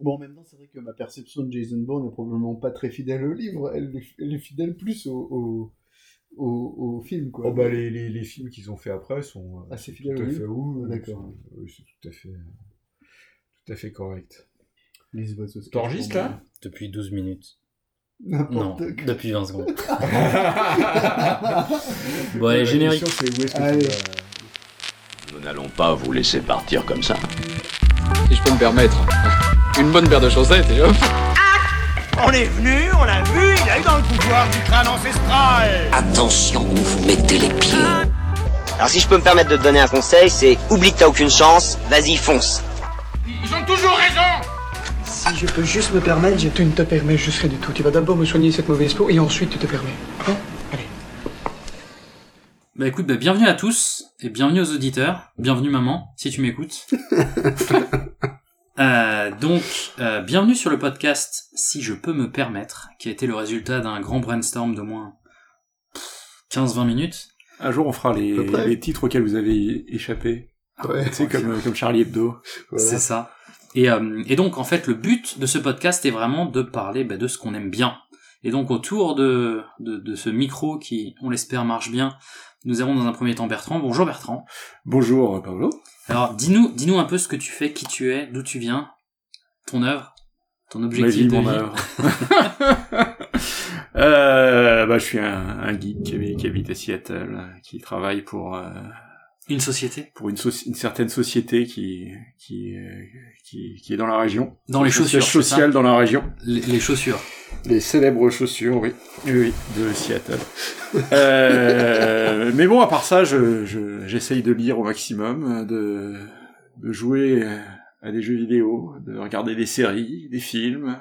Bon, en même temps, c'est vrai que ma perception de Jason Bourne est probablement pas très fidèle au livre. Elle, est- elle est fidèle plus au, au, au, au film, quoi. Oh, bah, les, les, les films qu'ils ont fait après sont euh, Assez sont fidèles tout au à livre fait où D'accord. Oui, c'est tout à fait, euh, tout à fait correct. Les oiseaux T'enregistres, là Depuis 12 minutes. Non, depuis 20 secondes. bon, allez, générique. C'est où est-ce que Allez. Nous n'allons pas vous laisser partir comme ça. Si je peux me permettre. Une bonne paire de chaussettes et hop. On est venu, on l'a vu, il a eu dans le pouvoir du crâne ancestral Attention où vous mettez les pieds. Alors si je peux me permettre de te donner un conseil, c'est oublie que t'as aucune chance, vas-y fonce. Ils ont toujours raison Si je peux juste me permettre, je... Tu ne te permets juste rien du tout. Tu vas d'abord me soigner cette mauvaise peau et ensuite tu te permets. Hein Allez. Bah écoute, bah, bienvenue à tous et bienvenue aux auditeurs. Bienvenue maman, si tu m'écoutes. Euh, donc, euh, bienvenue sur le podcast Si je peux me permettre, qui a été le résultat d'un grand brainstorm de moins 15-20 minutes. Un jour, on fera les, les titres auxquels vous avez échappé. Ouais. Tu sais, comme, comme Charlie Hebdo. Voilà. C'est ça. Et, euh, et donc, en fait, le but de ce podcast est vraiment de parler bah, de ce qu'on aime bien. Et donc, autour de, de, de ce micro qui, on l'espère, marche bien, nous avons dans un premier temps Bertrand. Bonjour Bertrand. Bonjour, Paolo. Alors, dis-nous, dis-nous un peu ce que tu fais, qui tu es, d'où tu viens, ton œuvre, ton Ma objectif vie, de mon vie. œuvre. euh, bah, je suis un, un geek qui habite, qui habite à Seattle, euh, qui travaille pour, euh, Une société. pour une, soci- une certaine société qui, qui, euh, qui, qui est dans la région. Dans les chaussures, c'est ça social dans la région. Les, les chaussures. Les célèbres chaussures, oui. Oui, oui, de Seattle. Euh, mais bon, à part ça, je, je, j'essaye de lire au maximum, de, de jouer à des jeux vidéo, de regarder des séries, des films,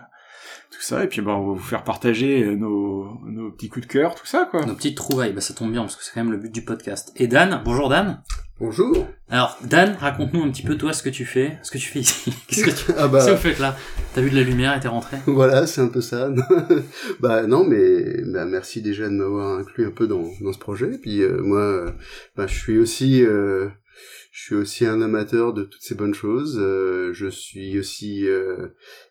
tout ça, et puis ben, on va vous faire partager nos, nos petits coups de cœur, tout ça, quoi. Nos petites trouvailles, bah ça tombe bien parce que c'est quand même le but du podcast. Et Dan, bonjour Dan. Bonjour. Alors Dan, raconte-nous un petit peu toi ce que tu fais, ce que tu fais ici. Qu'est-ce que tu Ah Qu'est-ce que bah, vous faites là? T'as vu de la lumière et t'es rentré? Voilà, c'est un peu ça. bah non, mais bah, merci déjà de m'avoir inclus un peu dans, dans ce projet. Puis euh, moi, euh, bah, je suis aussi, euh, je suis aussi un amateur de toutes ces bonnes choses. Euh, je suis aussi euh,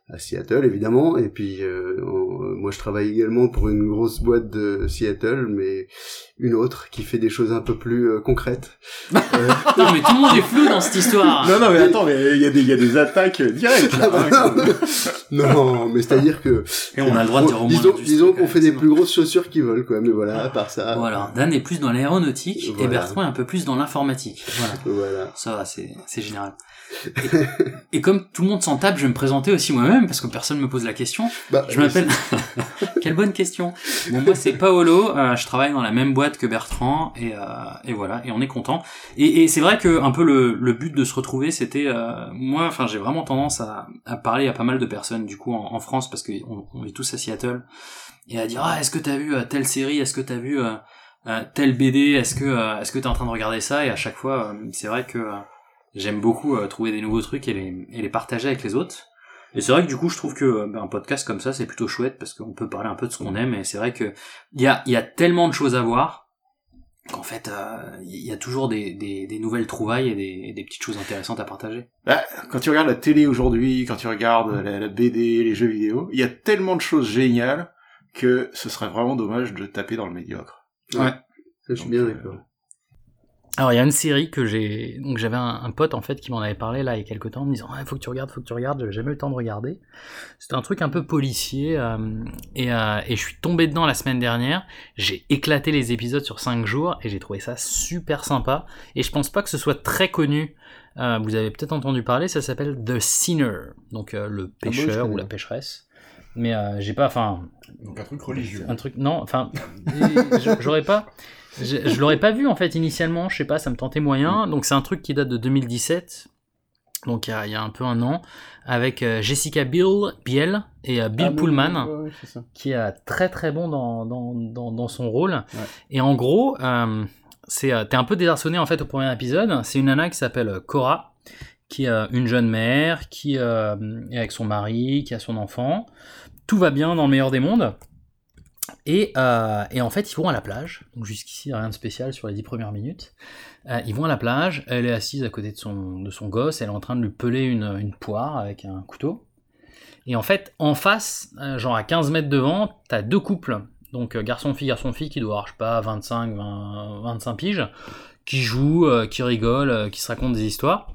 à Seattle, évidemment. Et puis euh, en- euh, moi, je travaille également pour une grosse boîte de Seattle, mais une autre qui fait des choses un peu plus euh, concrètes. Euh, Non mais tout le monde est flou dans cette histoire. Non, non, mais attends, mais il y, a des- il y a des attaques directes, là. Ah bah non, non, mais c'est-à-dire que Et on a le droit de dire au moins disons, disons qu'on fait des plus grosses chaussures qui volent, quoi. Mais voilà, à part ça. Voilà, Dan est plus dans l'aéronautique et. Bertrand est un peu plus dans l'informatique. Voilà. Voilà. Ça va, c'est général. Et, et comme tout le monde s'en tape, je vais me présenter aussi moi-même parce que personne me pose la question. Bah, Je m'appelle. Quelle bonne question. Bon, moi c'est Paolo. euh, je travaille dans la même boîte que Bertrand et, euh, et voilà. Et on est content. Et, et c'est vrai que un peu le, le but de se retrouver, c'était euh, moi. Enfin, j'ai vraiment tendance à, à parler à pas mal de personnes du coup en, en France parce qu'on on est tous à Seattle et à dire ah est-ce que t'as vu euh, telle série, est-ce que t'as vu euh, telle BD, est-ce que euh, est-ce que t'es en train de regarder ça? Et à chaque fois, euh, c'est vrai que euh, j'aime beaucoup trouver des nouveaux trucs et les, et les partager avec les autres. Et c'est vrai que du coup, je trouve que ben, un podcast comme ça, c'est plutôt chouette parce qu'on peut parler un peu de ce qu'on aime. Et c'est vrai que il y a, il y a tellement de choses à voir qu'en fait, il y a toujours des, des, des nouvelles trouvailles et des, et des petites choses intéressantes à partager. Bah, quand tu regardes la télé aujourd'hui, quand tu regardes la, la BD, les jeux vidéo, il y a tellement de choses géniales que ce serait vraiment dommage de taper dans le médiocre. Ouais. Je suis Donc, bien euh, d'accord. Alors il y a une série que j'ai donc j'avais un, un pote en fait qui m'en avait parlé là il y a quelques temps en me disant il faut que tu regardes faut que tu regardes j'avais jamais eu le temps de regarder. C'était un truc un peu policier euh, et, euh, et je suis tombé dedans la semaine dernière. J'ai éclaté les épisodes sur 5 jours et j'ai trouvé ça super sympa. Et je pense pas que ce soit très connu. Euh, vous avez peut-être entendu parler ça s'appelle The Sinner. Donc euh, le je pêcheur ou la pêcheresse mais euh, j'ai pas enfin Donc un truc religieux. un truc non enfin je- j'aurais pas je, je l'aurais pas vu en fait initialement je sais pas ça me tentait moyen donc c'est un truc qui date de 2017 donc il y a, il y a un peu un an avec euh, Jessica Biel, Biel et euh, Bill Ah, oui, Pullman ouais, c'est ça. qui est très très bon dans, dans, dans, dans son rôle. Et en gros, euh, c'est t'es un peu désarçonné en fait au premier épisode. C'est une nana qui s'appelle Cora, qui est une jeune mère, qui est avec son mari, qui a son enfant. Tout va bien dans le meilleur des mondes. Et, euh, et en fait, ils vont à la plage. Donc jusqu'ici, rien de spécial sur les dix premières minutes. Euh, ils vont à la plage. Elle est assise à côté de son, gosse. Elle est en train de lui peler une, poire avec un couteau. Et en fait, en face, euh, genre à 15 mètres devant, t'as deux couples. Donc garçon-fille, garçon-fille qui doit avoir, je sais pas, 25, 20, 25 piges, qui jouent, qui rigolent, qui se racontent des histoires.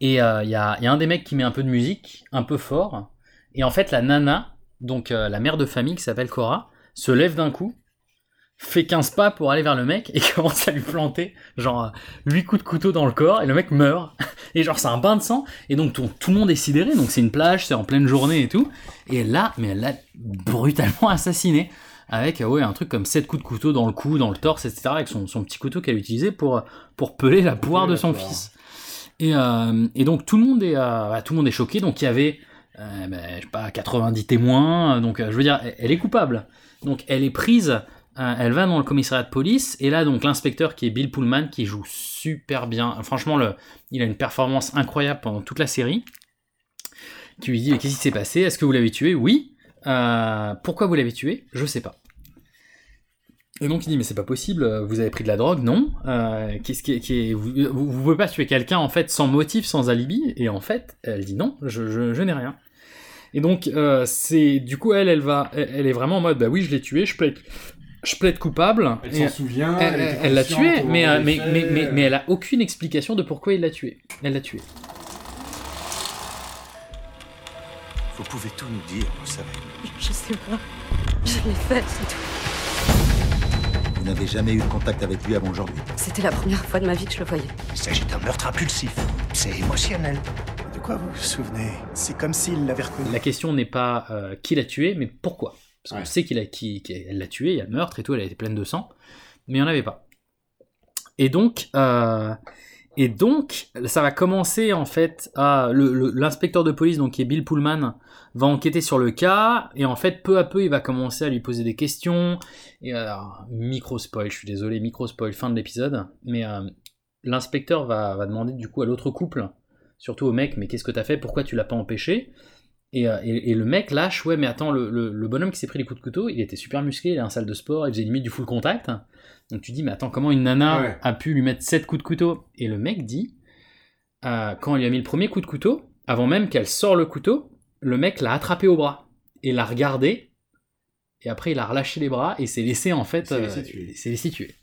Et il y, a, y a un des mecs qui met un peu de musique, un peu fort. Et en fait, la nana, donc euh, la mère de famille qui s'appelle Cora, se lève d'un coup, fait 15 pas pour aller vers le mec et commence à lui planter genre 8 coups de couteau dans le corps et le mec meurt. Et genre c'est un bain de sang et donc tout, tout le monde est sidéré, donc c'est une plage, c'est en pleine journée et tout. Et là, mais elle l'a brutalement assassiné avec euh, ouais, un truc comme 7 coups de couteau dans le cou, dans le torse, etc. avec son, son petit couteau qu'elle utilisait pour, pour peler la poire de son fils. Et, euh, et donc tout le monde est, euh, bah, tout le monde est choqué, donc il y avait euh, bah, je sais pas, 90 témoins, donc euh, je veux dire, elle, est coupable. Donc elle est prise, euh, elle va dans le commissariat de police, et là donc l'inspecteur qui est Bill Pullman, qui joue super bien, franchement il a une performance incroyable pendant toute la série, qui lui dit qu'est-ce qui s'est passé, est-ce que vous l'avez tué? Oui. Euh, pourquoi vous l'avez tué? Je sais pas. Et donc il dit mais c'est pas possible, euh, vous avez pris de la drogue, non euh, Qu'est-ce qui est, vous, vous, pouvez pas tuer quelqu'un en fait sans motif, sans alibi? Et en fait, elle dit non, je n'ai rien. Et donc euh, c'est du coup elle, elle va, elle, elle est vraiment en mode bah oui je l'ai tué, je plaide, je plaide coupable. Elle s'en souvient. elle elle était elle l'a tué, mais, euh, mais, mais, mais, mais elle a aucune explication de pourquoi il l'a tué. Elle l'a tué. Vous pouvez tout nous dire, vous savez. Je sais pas. Je l'ai fait, c'est tout. Vous n'avez jamais eu de contact avec lui avant aujourd'hui. C'était la première fois de ma vie que je le voyais. Il s'agit d'un meurtre impulsif. C'est émotionnel. Vous vous souvenez? C'est comme s'il l'avait reconnu. La question n'est pas euh, qui l'a tué, mais pourquoi? Parce qu'on Ouais. sait qu'il a, qui, qu'elle l'a tué, il y a le meurtre et tout, elle a été pleine de sang, mais il n'y en avait pas. Et donc, euh, et donc, ça va commencer en fait à le- le- l'inspecteur de police, donc qui est Bill Pullman, va enquêter sur le cas et en fait peu à peu il va commencer à lui poser des questions. Et alors, micro spoil, je suis désolé, micro spoil, fin de l'épisode, mais euh, l'inspecteur va, va demander du coup à l'autre couple, surtout au mec, mais qu'est-ce que t'as fait, pourquoi tu l'as pas empêché? Et, euh, et- et le mec lâche, ouais, mais attends, le, le- le bonhomme qui s'est pris les coups de couteau, il était super musclé, il est en salle de sport, il faisait limite du full contact. Donc tu dis, mais attends, comment une nana Ouais. a pu lui mettre 7 coups de couteau? Et le mec dit, euh, quand il lui a mis le premier coup de couteau, avant même qu'elle sort le couteau, le mec l'a attrapé au bras et l'a regardé. Et après, il a relâché les bras et s'est laissé en fait. euh, s'est laissé tuer.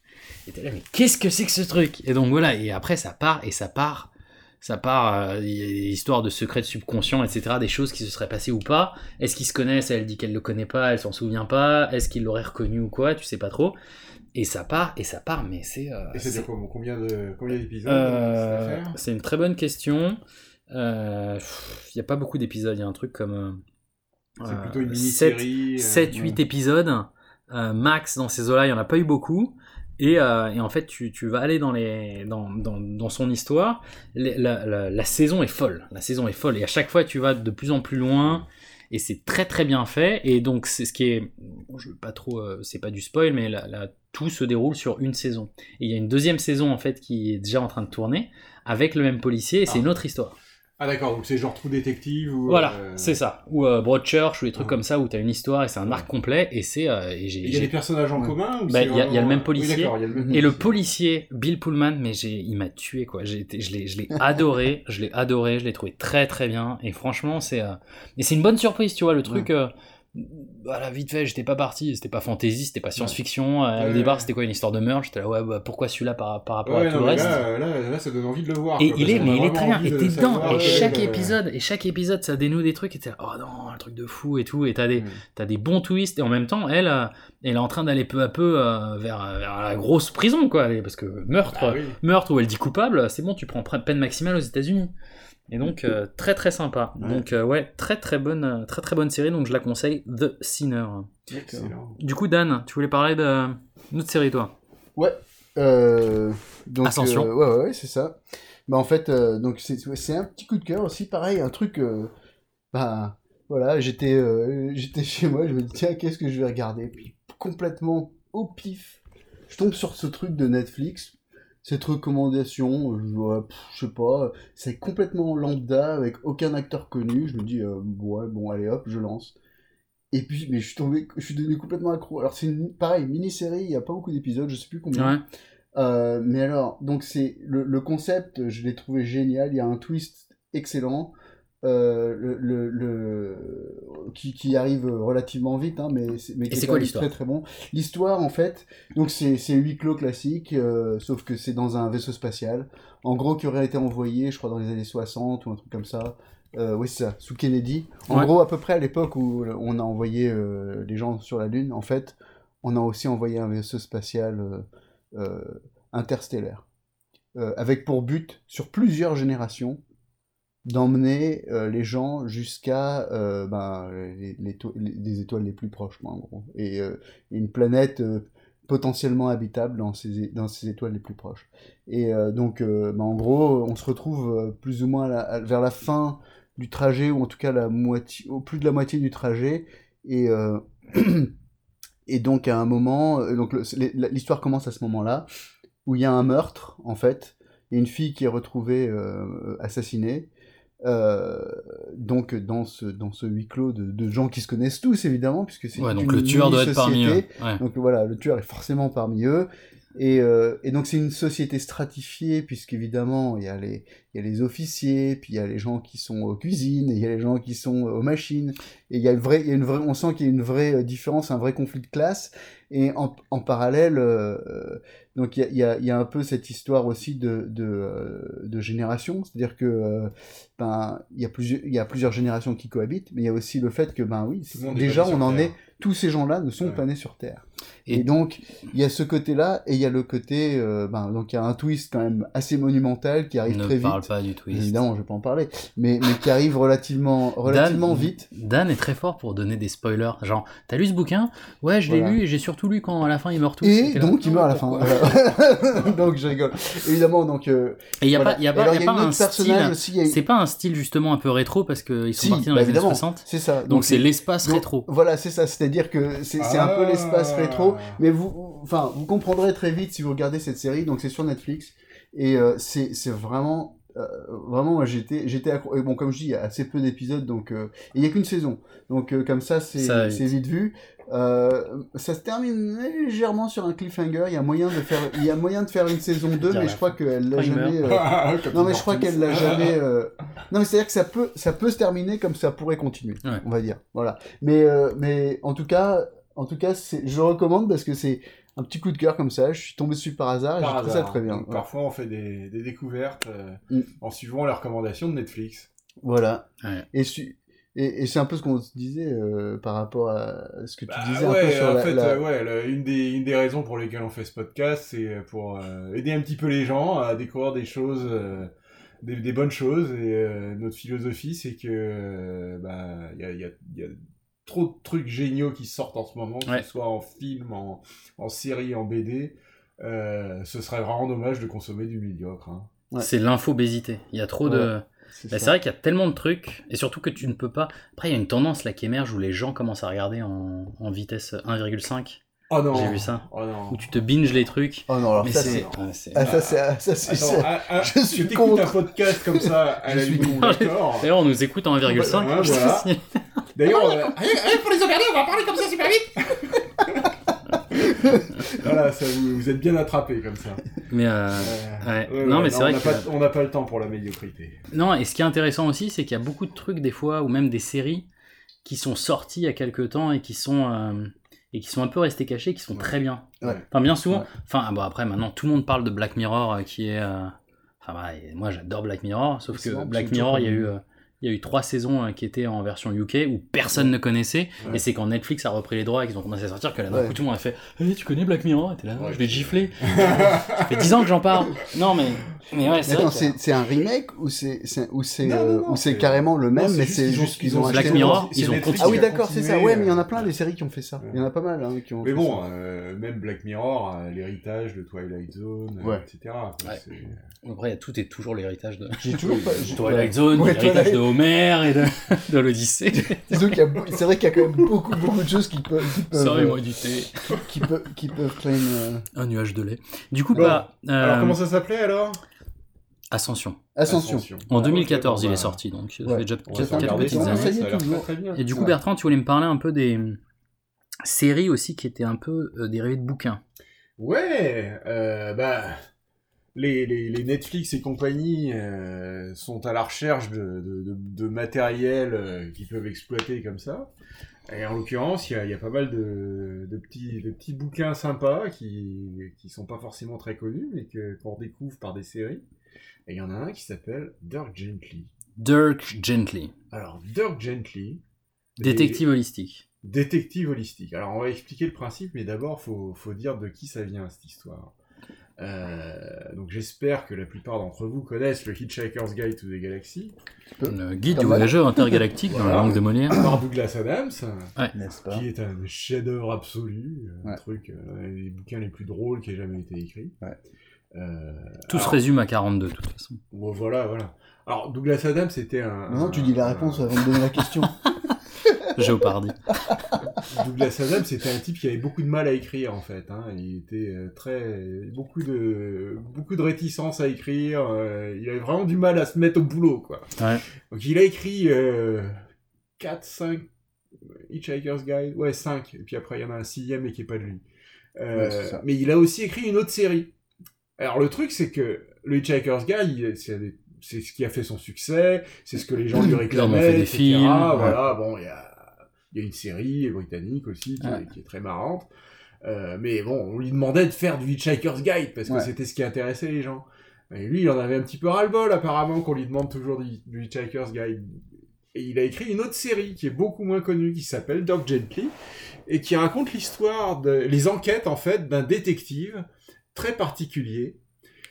Et t'es là, mais qu'est-ce que c'est que ce truc? Et donc voilà, et après ça part et ça part. Ça part, euh, histoires de secrets de subconscient, etc., des choses qui se seraient passées ou pas. Est-ce qu'ils se connaissent? Elle dit qu'elle le connaît pas, elle s'en souvient pas. Est-ce qu'il l'aurait reconnu ou quoi? Tu sais pas trop. Et ça part, et ça part, mais c'est. euh, Et c'est combien de combien d'épisodes euh, affaire? c'est une très bonne question. Il n'y a pas beaucoup d'épisodes, il y a un truc comme. euh, C'est plutôt une mini-série, euh, 7-8 ouais. épisodes. euh, max dans ces eaux-là, il n'y en a pas eu beaucoup. Et, euh, et en fait, tu, tu vas aller dans, les, dans, dans, dans son histoire. Les- La, la, la saison est folle. La saison est folle. Et à chaque fois, tu vas de plus en plus loin. Et c'est très très bien fait. Et donc, c'est ce qui est. bon, je veux pas trop. euh, c'est pas du spoil, mais là, là, tout se déroule sur une saison. Et il y a une deuxième saison, en fait, qui est déjà en train de tourner. Avec le même policier. Et c'est Ah. une autre histoire. Ah d'accord, donc c'est genre Trou Détective ou... Voilà, euh, c'est ça. Ou euh, Broadchurch, ou des trucs comme ça, où t'as une histoire et c'est un arc complet. Et c'est. euh, Il y a des personnages en Ouais. commun ou Bah, Il y, a- il y a le vraiment- même Oui, policier. y le même et le policier. Bill Pullman, mais j'ai, il m'a tué quoi. J'ai été, je l'ai, je l'ai adoré, je l'ai adoré, je l'ai trouvé très très bien. Et franchement, c'est, euh, et c'est une bonne surprise, tu vois, le truc. euh, voilà, vite fait, j'étais pas parti, c'était pas fantasy, c'était pas science-fiction. euh, au départ, c'était quoi une histoire de meurtre? J'étais là, ouais, bah, pourquoi celui-là par, par rapport Ouais, à tout non, le reste? là, là, là, ça donne envie de le voir. et quoi, il est, mais il est très bien. Et t'es dedans. savoir, Et chaque épisode, et chaque épisode, ça dénoue des trucs. Et t'es là, oh non, un truc de fou et tout. Et t'as des, Mm. t'as des bons twists. Et en même temps, elle, euh, elle est en train d'aller peu à peu euh, vers, vers la grosse prison, quoi. Parce que meurtre, Ah oui. meurtre où elle dit coupable, c'est bon, tu prends pre- peine maximale aux États-Unis. Et donc euh, très très sympa. Ouais. Donc euh, ouais, très très bonne, euh, très très bonne série. Donc je la conseille, The Sinner. Excellent. Du coup, Dan, tu voulais parler de notre série, toi? Ouais. Euh, donc, Ascension. euh, ouais, ouais, ouais, c'est ça. Bah, en fait, euh, donc c'est un petit coup de cœur aussi, pareil, un truc. euh, bah, voilà, j'étais euh, j'étais chez moi, je me dis, tiens, qu'est-ce que je vais regarder? Puis, complètement au pif, je tombe sur ce truc de Netflix, cette recommandation, je, ouais, pff, je sais pas, c'est complètement lambda, avec aucun acteur connu. Je me dis, euh, ouais, bon, allez hop, je lance. Et puis, mais je suis tombé, je suis devenu complètement accro. Alors, c'est une, pareil, mini-série, il n'y a pas beaucoup d'épisodes, je sais plus combien. Ouais. Euh, mais alors, donc c'est le, le concept, je l'ai trouvé génial. Il y a un twist excellent. Euh, le, le, le- qui, qui arrive relativement vite, hein, mais, c'est- mais qui Et est c'est quoi l'histoire très très bon. L'histoire, en fait, donc c'est c'est huis clos classique, euh, sauf que c'est dans un vaisseau spatial, en gros qui aurait été envoyé, je crois, dans les années 60 ou un truc comme ça. Euh, oui, c'est ça, sous Kennedy. En Ouais. gros, à peu près à l'époque où on a envoyé euh, les gens sur la Lune, en fait, on a aussi envoyé un vaisseau spatial euh, interstellaire, avec pour but, sur plusieurs générations, d'emmener euh, les gens jusqu'à euh, ben, les, les les- les étoiles les plus proches, quoi, en gros. Et euh, une planète euh, potentiellement habitable dans ces, dans ces étoiles les plus proches. Et euh, donc, euh, ben, en gros, on se retrouve plus ou moins la- vers la fin du trajet, ou en tout cas la moitié, au plus de la moitié du trajet. Et, et donc, à un moment, donc l'histoire commence à ce moment-là, où il y a un meurtre, en fait. Il y a une fille qui est retrouvée assassinée. Euh, donc dans ce dans ce huis clos de, de gens qui se connaissent tous évidemment puisque c'est Ouais, donc une le tueur doit être parmi eux. Ouais. donc voilà le tueur est forcément parmi eux et, euh, et donc c'est une société stratifiée puisqu'évidemment il y a les il y a les officiers puis il y a les gens qui sont aux cuisines et il y a les gens qui sont aux machines et il y a une vraie il y a une vraie on sent qu'il y a une vraie euh, différence un vrai conflit de classe et en, en parallèle euh, donc il y a, y, y un peu cette histoire aussi de, de, euh, de génération, c'est-à-dire que euh, ben il y a plusieurs y a plusieurs générations qui cohabitent, mais il y a aussi le fait que ben oui déjà on en est tous ces gens-là ne sont pas nés sur Terre. Et, donc il y a ce côté-là et il y a le côté euh, ben donc il y a un twist quand même assez monumental qui arrive Ne très vite. parle pas du twist. Évidemment je vais pas en parler, mais mais qui arrive relativement relativement Dan, vite. Dan est très fort pour donner des spoilers. Genre, t'as lu ce bouquin? Ouais, je l'ai Voilà. lu et j'ai surtout lu quand à la fin ils meurent tous. Et donc il meurt à la fin. pourquoi? Voilà. donc je rigole. Évidemment donc. euh, Et il y a voilà. pas, a Et pas, alors, y a il pas un style. aussi. il C'est pas un style justement un peu rétro parce qu'ils sont Si, partis dans bah les années 60. C'est ça. Donc c'est l'espace rétro. Voilà, c'est ça. C'est-à-dire que c'est c'est un peu l'espace rétro, mais vous, enfin, vous comprendrez très vite si vous regardez cette série. Donc c'est sur Netflix et euh, c'est c'est vraiment. euh, vraiment, moi j'étais, j'étais accro- et bon, comme je dis, il y a assez peu d'épisodes, donc euh, il y a qu'une saison, donc euh, comme ça c'est c'est vite vu. Euh, ça se termine légèrement sur un cliffhanger. Il y a moyen de faire, il y a moyen de faire une saison 2, Dire mais je crois qu'elle l'a jamais. euh, non, mais je crois qu'elle l'a jamais. euh, Non, mais c'est-à-dire que ça peut, ça peut se terminer comme ça pourrait continuer, Ouais. on va dire. Voilà. Mais, euh, mais en tout cas, en tout cas, c'est, je recommande parce que c'est un petit coup de cœur comme ça. Je suis tombé dessus par hasard et j'ai Par trouvé ça hasard. très bien. Donc, Parfois, on fait des, des découvertes euh, Mm. en suivant les recommandations de Netflix. Voilà. Ouais. Et, su- et, et c'est un peu ce qu'on se disait euh, par rapport à ce que tu Bah disais un peu ouais, sur en la, fait, la- euh, ouais, le- une, des, une des raisons pour lesquelles on fait ce podcast, c'est pour euh, aider un petit peu les gens à découvrir des choses, euh, des, des bonnes choses. Et euh, notre philosophie, c'est que euh, bah, il y a, il y a- il y a trop de trucs géniaux qui sortent en ce moment, que Ouais. ce soit en film, en, en série, en BD. Euh, ce serait vraiment dommage de consommer du médiocre. hein. Ouais. C'est l'infobésité. Il y a trop de. C'est Bah, vrai qu'il y a tellement de trucs, et surtout que tu ne peux pas. Après, il y a une tendance là qui émerge où les gens commencent à regarder en, en vitesse 1,5. Oh non J'ai vu ça. Oh non Où tu te binges les trucs. Oh non, alors Mais ça c'est. c'est. ouais, c'est- Ah, ça c'est. ah, ah, ah, je suis contre. un podcast comme ça à Je la suis d'accord D'ailleurs, on nous écoute en 1,5. Ouais, voilà. D'ailleurs, euh, pour les emmerder, on va parler comme ça super vite voilà, ça, vous, vous êtes bien attrapé comme ça. Mais euh, Euh, ouais. ouais, non, mais c'est on vrai n'a que. pas, on n'a pas le temps pour la médiocrité. Non, et ce qui est intéressant aussi, c'est qu'il y a beaucoup de trucs des fois, ou même des séries, qui sont sorties il y a quelques temps et qui sont euh, et qui sont un peu restés cachés, qui sont très bien. Ouais. Enfin, bien souvent. Ouais. Enfin, bon après maintenant tout le monde parle de Black Mirror, euh, qui est. euh, Enfin, bah, moi j'adore Black Mirror, sauf C'est que Black Mirror, il y a eu. euh, il y a eu trois saisons euh, qui étaient en version UK où personne ne connaissait Ouais. et c'est quand Netflix a repris les droits et qu'ils ont commencé à sortir que là d'un Ouais. coup tout le monde a fait hey, tu connais Black Mirror? Et t'es là Ouais. je vais te gifler ça fait 10 ans que j'en parle non mais mais ouais c'est attends, vrai que- c'est un remake ou c'est c'est- ou c'est Non, non, non, ou c'est c'est- carrément le même, mais c'est juste qu'ils ils ont Black Mirror, ils ont Ah oui, d'accord, c'est ça. Ouais, mais il y en a euh, plein des séries qui ont fait ça. Il y en a pas mal hein, qui ont. Mais bon, euh, même Black Mirror, euh, l'héritage de Twilight Zone, etc. Après, tout est toujours l'héritage de j'ai toujours pas. j'ai- Twilight Zone, l'héritage Twilight. de Homer et de, de l'Odyssée. Disons qu'il y a c'est vrai qu'il y a quand même beaucoup beaucoup de choses qui peuvent qui peuvent Sorry, euh, moi du thé. qui peuvent qui peuvent claim. euh, Un nuage de lait. Du coup, Bon. bah, euh, Alors, comment ça s'appelait alors? Ascension. Ascension. En Ah, 2014, ok, il est bah, sorti, donc ça Ouais. fait déjà on va quelques, faire quelques regarder petites ça, années. ça y est, ça a l'air toujours. très, très bien. Et du coup, Ouais. Bertrand, tu voulais me parler un peu des séries aussi qui étaient un peu euh, dérivées de bouquins. Ouais, euh, bah, les, les, les Netflix et compagnie euh, sont à la recherche de, de, de, de matériel euh, qu'ils peuvent exploiter comme ça. Et en l'occurrence, il y a, il y a pas mal de, petits, de petits bouquins sympas qui qui sont pas forcément très connus, mais qu'on découvre par des séries. Et il y en a un qui s'appelle Dirk Gently. Dirk Gently. Alors, Dirk Gently. Détective holistique. Détective holistique. Alors, on va expliquer le principe, mais d'abord, faut, faut dire de qui ça vient, cette histoire. Euh, donc j'espère que la plupart d'entre vous connaissent le Hitchhiker's Guide to the Galaxy. Le guide du voyageur intergalactique dans la langue de Molière. Par Douglas Adams, Ouais. qui est un chef-d'œuvre absolu, un truc, euh, les bouquins les plus drôles qui ait jamais été écrit. Euh, Tout se résume à 42 de toute façon. Bon, voilà, voilà. Alors Douglas Adams c'était un. Non, tu dis la réponse avant de donner la question. Géopardy. Douglas Adams c'était un type qui avait beaucoup de mal à écrire en fait. Hein. Il était euh, très beaucoup de beaucoup de réticence à écrire. euh, il avait vraiment du mal à se mettre au boulot quoi. Ouais. Donc il a écrit euh, 4, 5 Hitchhiker's Guide, ouais 5, et puis après il y en a un sixième mais qui est pas de lui. Euh, Ouais, mais il a aussi écrit une autre série. Alors le truc c'est que le Hitchhiker's Guide, c'est des- c'est ce qui a fait son succès, c'est ce que les gens lui réclamaient, fait des etc. films, ouais. Voilà, bon, il y a, il y a une série britannique aussi qui, est, Ouais. qui est très marrante. Euh, mais bon, on lui demandait de faire du Hitchhiker's Guide parce que Ouais. c'était ce qui intéressait les gens. Et lui, il en avait un petit peu ras-le-bol apparemment qu'on lui demande toujours du, du Hitchhiker's Guide. Et il a écrit une autre série qui est beaucoup moins connue, qui s'appelle Doc Gently, et qui raconte l'histoire, de, les enquêtes en fait d'un détective très particulier.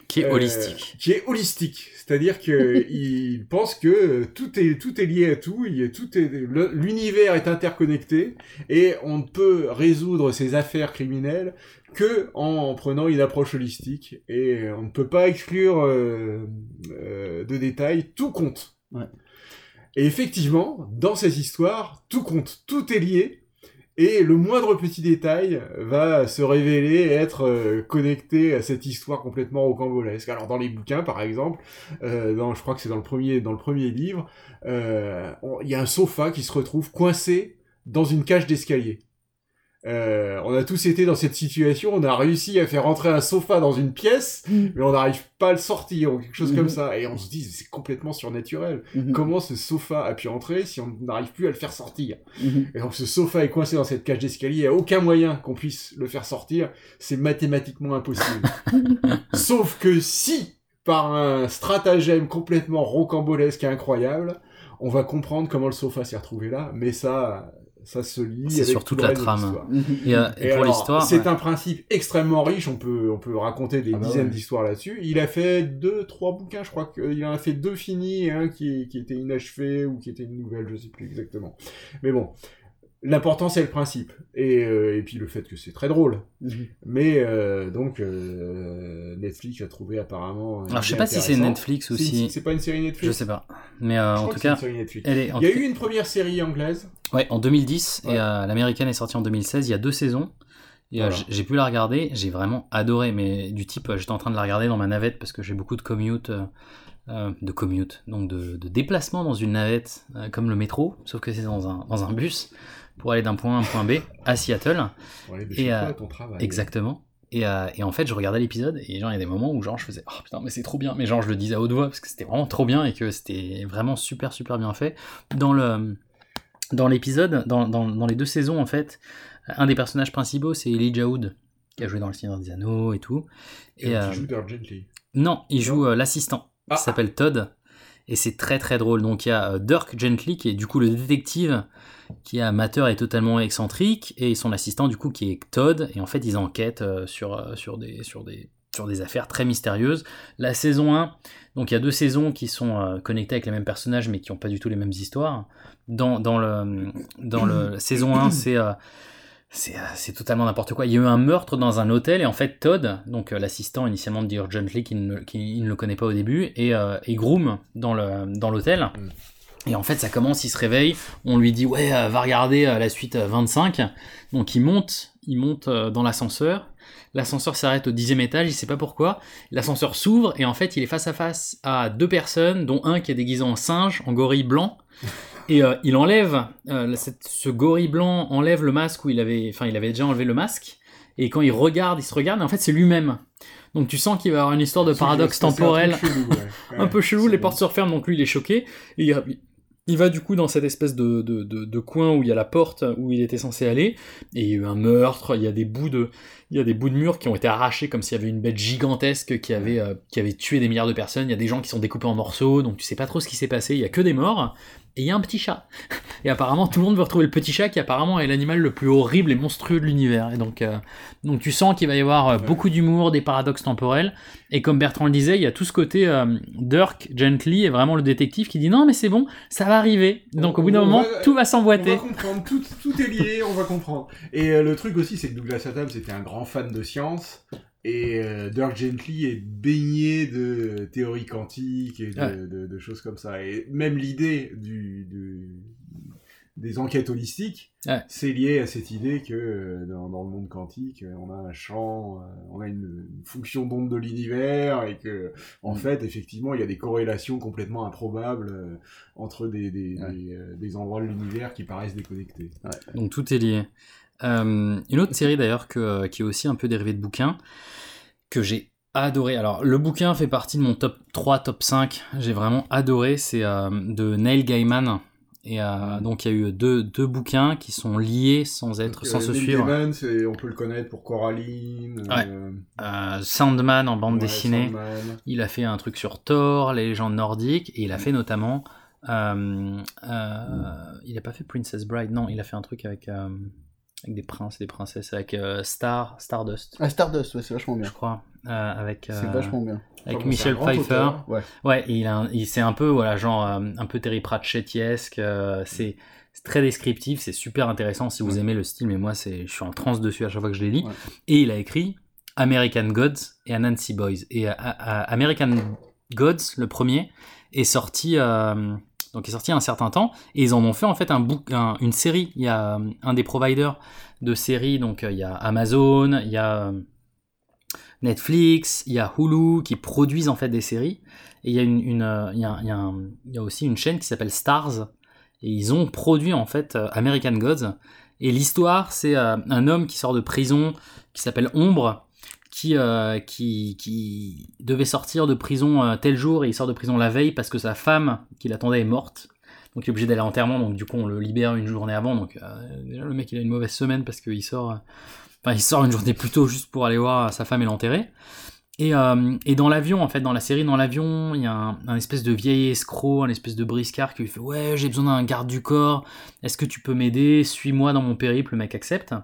Qui est euh, holistique. Qui est holistique. C'est-à-dire que il pense que tout est, tout est lié à tout, il est, tout est, l'univers est interconnecté, et on ne peut résoudre ses affaires criminelles que en prenant une approche holistique, et on ne peut pas exclure euh, euh, de détails, tout compte. Ouais. Et effectivement, dans ces histoires, tout compte, tout est lié, et le moindre petit détail va se révéler être euh, connecté à cette histoire complètement rocambolesque. Alors dans les bouquins, par exemple, euh, je crois que c'est dans le premier, dans le premier livre, euh, il y a un sofa qui se retrouve coincé dans une cage d'escalier. Euh, on a tous été dans cette situation, on a réussi à faire rentrer un sofa dans une pièce, mais on n'arrive pas à le sortir ou quelque chose comme Mhm. ça. Et on se dit, c'est complètement surnaturel. Mhm. Comment ce sofa a pu entrer si on n'arrive plus à le faire sortir Mhm. Et donc ce sofa est coincé dans cette cage d'escalier, il n'y a aucun moyen qu'on puisse le faire sortir, c'est mathématiquement impossible. Sauf que si, par un stratagème complètement rocambolesque et incroyable, on va comprendre comment le sofa s'est retrouvé là, mais ça, ça se lit C'est avec sur tout toute la trame. Mhm. Et, euh, et Et pour l'histoire, c'est ouais. un principe extrêmement riche. On peut, on peut raconter des Ah bah dizaines ouais. d'histoires là-dessus. Il a fait deux, trois bouquins. Je crois qu'il en a fait deux finis et un qui, qui était inachevé ou qui était une nouvelle. Je sais plus exactement. Mais bon, l'important c'est le principe et, euh, et puis le fait que c'est très drôle. Mhm. Mais euh, donc euh, Netflix a trouvé apparemment. Alors je sais pas si c'est. Netflix aussi. une- C'est pas une série Netflix. Je sais pas. Mais euh, Je en tout cas, une série Netflix. elle est. en Il y a eu cas- une première série anglaise. Ouais, en 2010 et euh, l'américaine est sortie en 2016. Il y a deux saisons. Et Voilà. j'ai pu la regarder. J'ai vraiment adoré. Mais du type, j'étais en train de la regarder dans ma navette parce que j'ai beaucoup de commute, euh, euh, de commute, donc de, de déplacement dans une navette euh, comme le métro, sauf que c'est dans un dans un bus pour aller d'un point A à un point B à Seattle. Pour aller de Et, chez toi euh, à ton travail. Exactement. Et, euh, et en fait, je regardais l'épisode et genre il y a des moments où genre je faisais oh putain mais c'est trop bien, mais genre je le disais à haute voix parce que c'était vraiment trop bien et que c'était vraiment super super bien fait. Dans le dans l'épisode, dans, dans, dans les deux saisons en fait, un des personnages principaux c'est Elijah Wood qui a joué dans Le Seigneur des Anneaux et tout. Et, Et, qui euh, joue Dirk Gently. non, il joue euh, l'assistant. Ah. Il s'appelle Todd. Et c'est très très drôle. Donc il y a euh, Dirk Gently qui est du coup le détective qui est amateur et totalement excentrique et son assistant du coup qui est Todd et en fait ils enquêtent euh, sur, euh, sur, des, sur, des, sur des affaires très mystérieuses. La saison 1, donc il y a deux saisons qui sont connectées avec les mêmes personnages mais qui n'ont pas du tout les mêmes histoires. Dans, dans, le, dans le saison 1 c'est... c'est, euh, c'est totalement n'importe quoi. Il y a eu un meurtre dans un hôtel et en fait Todd, donc euh, l'assistant initialement de Dirk Gently qui ne, qui, ne le connaît pas au début, et, euh, et groom dans, le, dans l'hôtel. Et en fait ça commence, il se réveille, on lui dit ouais euh, va regarder la suite euh, 25. Donc il monte, il monte dans l'ascenseur. L'ascenseur s'arrête au dixième étage, il sait pas pourquoi. L'ascenseur s'ouvre et en fait il est face à face à deux personnes, dont un qui est déguisé en singe, en gorille blanc. Et euh, il enlève, euh, cette- ce gorille blanc enlève le masque où il avait, enfin il avait déjà enlevé le masque. Et quand il regarde, il se regarde, et en fait c'est lui-même. Donc tu sens qu'il va y avoir une histoire de paradoxe un temporel. chelou, ouais. un peu chelou, les bon. portes se referment, donc lui il est choqué. Et il, il va du coup dans cette espèce de, de, de, coin où il y a la porte où il était censé aller, et il y a eu un meurtre, il y a des bouts de, il y a des bouts de murs qui ont été arrachés comme s'il y avait une bête gigantesque qui avait, euh, qui avait tué des milliards de personnes, il y a des gens qui sont découpés en morceaux, donc tu sais pas trop ce qui s'est passé, il y a que des morts, et il y a un petit chat. Et apparemment tout le monde veut retrouver le petit chat qui apparemment est l'animal le plus horrible et monstrueux de l'univers. Et donc, euh, donc tu sens qu'il va y avoir euh, beaucoup d'humour, des paradoxes temporels, et comme Bertrand le disait, il y a tout ce côté euh, Dirk Gently est vraiment le détective qui dit non mais c'est bon, ça va arriver. Donc au bout d'un On moment, va- tout va On s'emboîter. va comprendre, tout, tout est lié, on va comprendre. Et le truc aussi, c'est que Douglas Adams était un grand fan de science, et euh, Dirk Gently est baigné de théorie quantique et de, Ouais. de- de choses comme ça. Et même l'idée du, du- des enquêtes holistiques, Ouais. c'est lié à cette idée que euh, dans, dans le monde quantique, euh, on a un champ, euh, on a une, une fonction d'onde de l'univers, et que en Mm. fait, effectivement, il y a des corrélations complètement improbables entre des, des, des, des endroits de l'univers qui paraissent déconnectés. Donc tout est lié. Euh, une autre série d'ailleurs que, euh, qui est aussi un peu dérivée de bouquins, que j'ai adoré. Alors le bouquin fait partie de mon top 3, top 5. J'ai vraiment adoré. C'est euh, de Neil Gaiman. Et euh, donc il y a eu deux, deux bouquins qui sont liés sans être, sans Euh, se Neil suivre. Gaiman, on peut le connaître pour Coraline. Ouais. Sandman en bande Ouais, dessinée. Sandman. Il a fait un truc sur Thor, les légendes nordiques, et il a fait notamment. euh, euh, il a pas fait Princess Bride, non, il a fait un truc avec, euh, avec des princes et des princesses, avec euh, Star, Stardust. Ah, Stardust, ouais, c'est vachement bien. Je crois. euh, avec, C'est euh, vachement bien. Avec Enfin, Michel Pfeiffer. auteur, ouais. Ouais, il a il- c'est un peu, voilà, genre, euh, un peu Terry Pratchettiesque. euh, c'est c'est très descriptif, c'est super intéressant si vous aimez le style, mais moi, c'est, je suis en transe dessus à chaque fois que je les lis. Et il a écrit American Gods et Anansi Boys. Et euh, euh, American Gods, le premier, est sorti, donc est sorti un certain temps, et ils en ont fait en fait un une série. Il y a euh, un des providers de séries, donc euh, il y a Amazon, il y a euh, Netflix, il y a Hulu qui produisent en fait des séries. Et il y a, il y a, aussi une chaîne qui s'appelle Stars. Et ils ont produit en fait American Gods. Et l'histoire, c'est un homme qui sort de prison, qui s'appelle Ombre, qui, euh, qui, qui devait sortir de prison euh, tel jour et il sort de prison la veille parce que sa femme qui l'attendait est morte. Donc il est obligé d'aller à l'enterrement, donc du coup on le libère une journée avant. Donc euh, le mec il a une mauvaise semaine parce qu'il sort, il sort une journée plus tôt juste pour aller voir sa femme et l'enterrer. Et, et dans l'avion, en fait, dans la série, dans l'avion, il y a un, un espèce de vieil escroc, un espèce de briscard qui lui fait Ouais, j'ai besoin d'un garde du corps, est-ce que tu peux m'aider? Suis-moi dans mon périple, le mec accepte.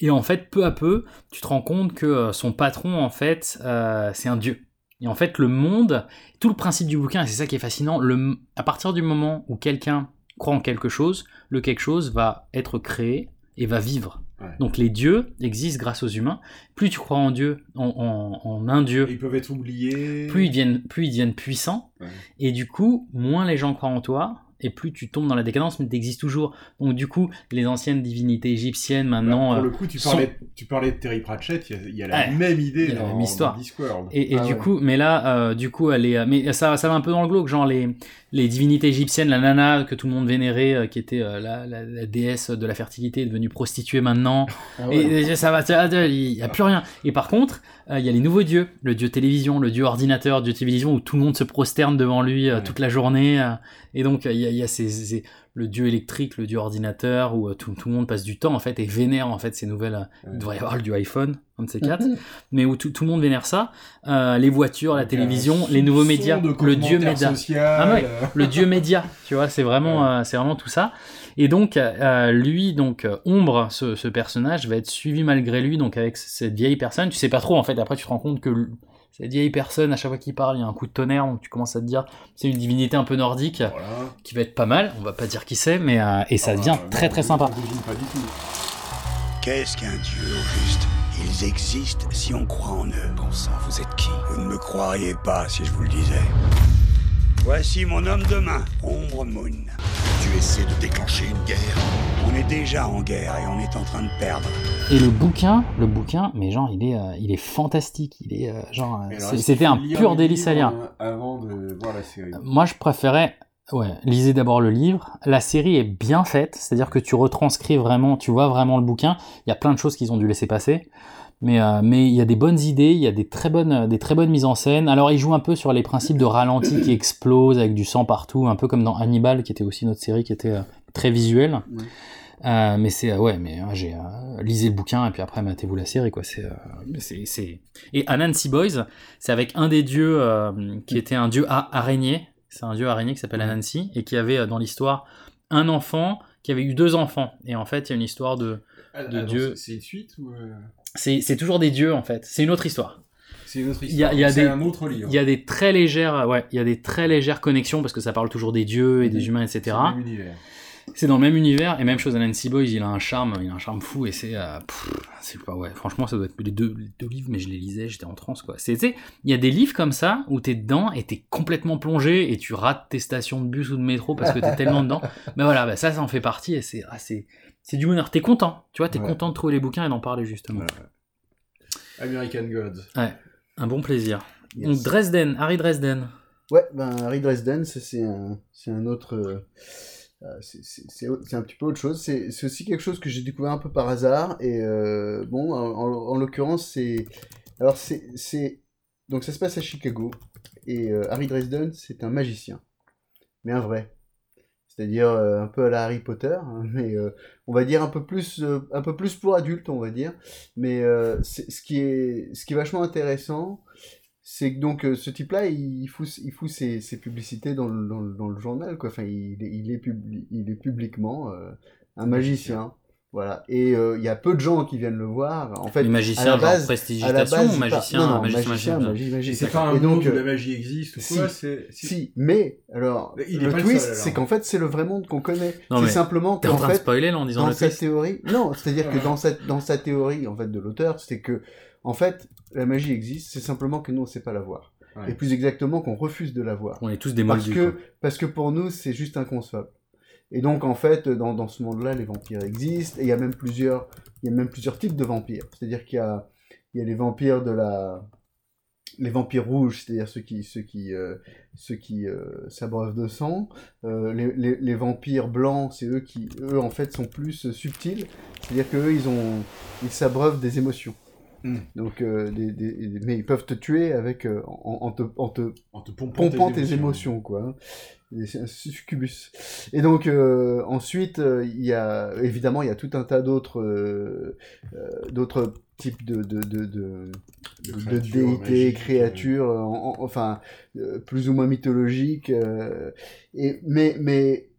Et en fait, peu à peu, tu te rends compte que euh, son patron, en fait, euh, c'est un dieu. Et en fait, le monde, tout le principe du bouquin, et c'est ça qui est fascinant, le, à partir du moment où quelqu'un croit en quelque chose, le quelque chose va être créé et va vivre. Donc les dieux existent grâce aux humains. Plus tu crois en Dieu, en, en- en un Dieu, Ils peuvent être oubliés. plus ils deviennent, plus ils deviennent puissants. Ouais. Et du coup, moins les gens croient en toi, et plus tu tombes dans la décadence, mais tu existes toujours. Donc du coup, les anciennes divinités égyptiennes maintenant... Bah, Pour le euh, coup, tu sont- parlais, tu parlais de Terry Pratchett, il y a, il y a la Ouais, même idée y a la dans, même histoire. dans Discworld. Et, et Ah du ouais. coup, mais là, euh, du coup, elle est, euh, mais ça, ça va un peu dans le glauque, genre les, les divinités égyptiennes, la nana que tout le monde vénérait, euh, qui était euh, la, la, la déesse de la fertilité, est devenue prostituée maintenant. Ah ouais. et, et ça va, il y a plus rien. Et par contre, euh, il y a les nouveaux dieux, le dieu télévision, le dieu ordinateur, le dieu télévision où tout le monde se prosterne devant lui toute la journée. et donc, il y y a ces, ces- le dieu électrique, le dieu ordinateur, où euh, tout, tout le monde passe du temps en fait et vénère en fait ces nouvelles. euh, Il devrait y avoir le dieu iPhone, un de ces quatre, mais où tout, tout le monde vénère ça. Euh, les voitures, la télévision, les nouveaux médias, le dieu média. Ah ouais, le dieu média, tu vois, c'est vraiment, euh, c'est vraiment tout ça. Et donc, euh, lui, donc, Ombre, ce, ce personnage, va être suivi malgré lui, donc avec cette vieille personne. Tu sais pas trop, en fait, après, tu te rends compte que l- cette vieille personne, à chaque fois qu'il parle, il y a un coup de tonnerre, donc tu commences à te dire, c'est une divinité un peu nordique, qui va être pas mal, on va pas dire qui c'est, mais, euh, et ça devient très très sympa. Qu'est-ce qu'un dieu au juste? Ils existent si on croit en eux. Bon sang, vous êtes qui? Vous ne me croiriez pas si je vous le disais. Voici mon homme de main, Ombre Moon. Tu essaies de déclencher une guerre? On est déjà en guerre et on est en train de perdre. Et le bouquin, le bouquin, mais genre, il est, euh, il est fantastique, il est, euh, genre, c'était un pur délice lire. euh, Avant de voir la série? Moi, je préférais Ouais, lisez d'abord le livre. La série est bien faite, c'est-à-dire que tu retranscris vraiment, tu vois vraiment le bouquin. Il y a plein de choses qu'ils ont dû laisser passer. Mais, euh, mais il y a des bonnes idées, il y a des très bonnes, des très bonnes mises en scène. Alors, ils jouent un peu sur les principes de ralenti qui explose avec du sang partout, un peu comme dans Hannibal, qui était aussi notre série qui était euh, très visuelle. Ouais. Euh, mais c'est ouais, mais euh, j'ai euh, lisez le bouquin et puis après matez-vous la série quoi. C'est euh, et Anansi Boys, c'est avec un des dieux euh, qui était un dieu a- araignée. C'est un dieu araignée qui s'appelle Anansi et qui avait euh, dans l'histoire un enfant qui avait eu deux enfants. Et en fait, il y a une histoire de Ah, de dieux. c'est- C'est une suite ou. C'est toujours des dieux en fait. C'est une autre histoire. C'est une autre Il y a, histoire. il y a C'est des, un autre livre. il y a des très légères, ouais, il y a des très légères connexions parce que ça parle toujours des dieux et des humains, etc. C'est le même univers. C'est dans le même univers et même chose à Nancy Boys, il a un charme, il a un charme fou et c'est, euh, pff, c'est pas ouais. Franchement, ça doit être les deux, les deux livres, mais je les lisais, j'étais en transe quoi. C'est, il y a des livres comme ça où t'es dedans et t'es complètement plongé et tu rates tes stations de bus ou de métro parce que t'es tellement dedans. Mais voilà, bah ça, ça en fait partie et c'est, ah, c'est, c'est du bonheur. T'es content, tu vois, t'es Ouais. content de trouver les bouquins et d'en parler justement. American Gods. Ouais, un bon plaisir. Yes. Donc Dresden, Harry Dresden. Ouais, ben Harry Dresden, c'est un, c'est un autre. euh, c'est- un petit peu autre chose. C'est c'est aussi quelque chose que j'ai découvert un peu par hasard. Et euh, bon, en, en- en l'occurrence, c'est. Alors, c'est. c'est- Donc, ça se passe à Chicago. Et euh, Harry Dresden, c'est un magicien. Mais un vrai. C'est-à-dire euh, un peu à la Harry Potter, hein, mais euh, on va dire un peu plus, euh, un peu plus pour adultes, on va dire. Mais ce qui est, ce qui est vachement intéressant, c'est que donc ce type-là, il fout, il fout ses, ses publicités dans le, dans le, dans le journal, quoi. Enfin, il, est- il est, publi- il est publiquement euh, un magicien. Voilà. Et euh, il y a peu de gens qui viennent le voir. En fait, Mais magicien, à la genre base, à la base, ou magicien- Non, non, magicien, magicien, magicien. magie, magie. Et c'est pas un Et donc, monde où euh, la magie existe ou quoi, si, c'est- si. si. mais alors Il le pas le twist, c'est qu'en fait c'est le vrai monde qu'on connaît. Non, C'est simplement qu'en train de fait, spoiler, là, en disant dans le sa twist théorie, non, c'est-à-dire que dans sa dans sa théorie en fait de l'auteur, c'est que en fait la magie existe, c'est simplement que nous on sait pas la voir. Ouais. Et plus exactement qu'on refuse de la voir. On est tous des parce que quoi. parce que pour nous c'est juste inconcevable. Et donc en fait dans, dans ce monde-là les vampires existent et il y a même plusieurs il y a même plusieurs types de vampires. C'est-à-dire qu'il y a il y a les vampires de la les vampires rouges, c'est-à-dire ceux qui ceux qui euh, ceux qui euh, s'abreuvent de sang. Euh, les, les, les vampires blancs, c'est eux qui eux en fait sont plus subtils. C'est-à-dire que eux ils ont ils s'abreuvent des émotions. Mm. Donc des, des- mais ils peuvent te tuer avec euh, en, en te en te, En te pompant pompant tes tes émotions. émotions quoi. hein. C'est un succubus. Et donc euh, ensuite euh, il y a évidemment il y a tout un tas d'autres euh, euh, d'autres types de de de, de, de créatures déités, créatures, euh, en- en- enfin euh, plus ou moins mythologiques. euh, et mais mais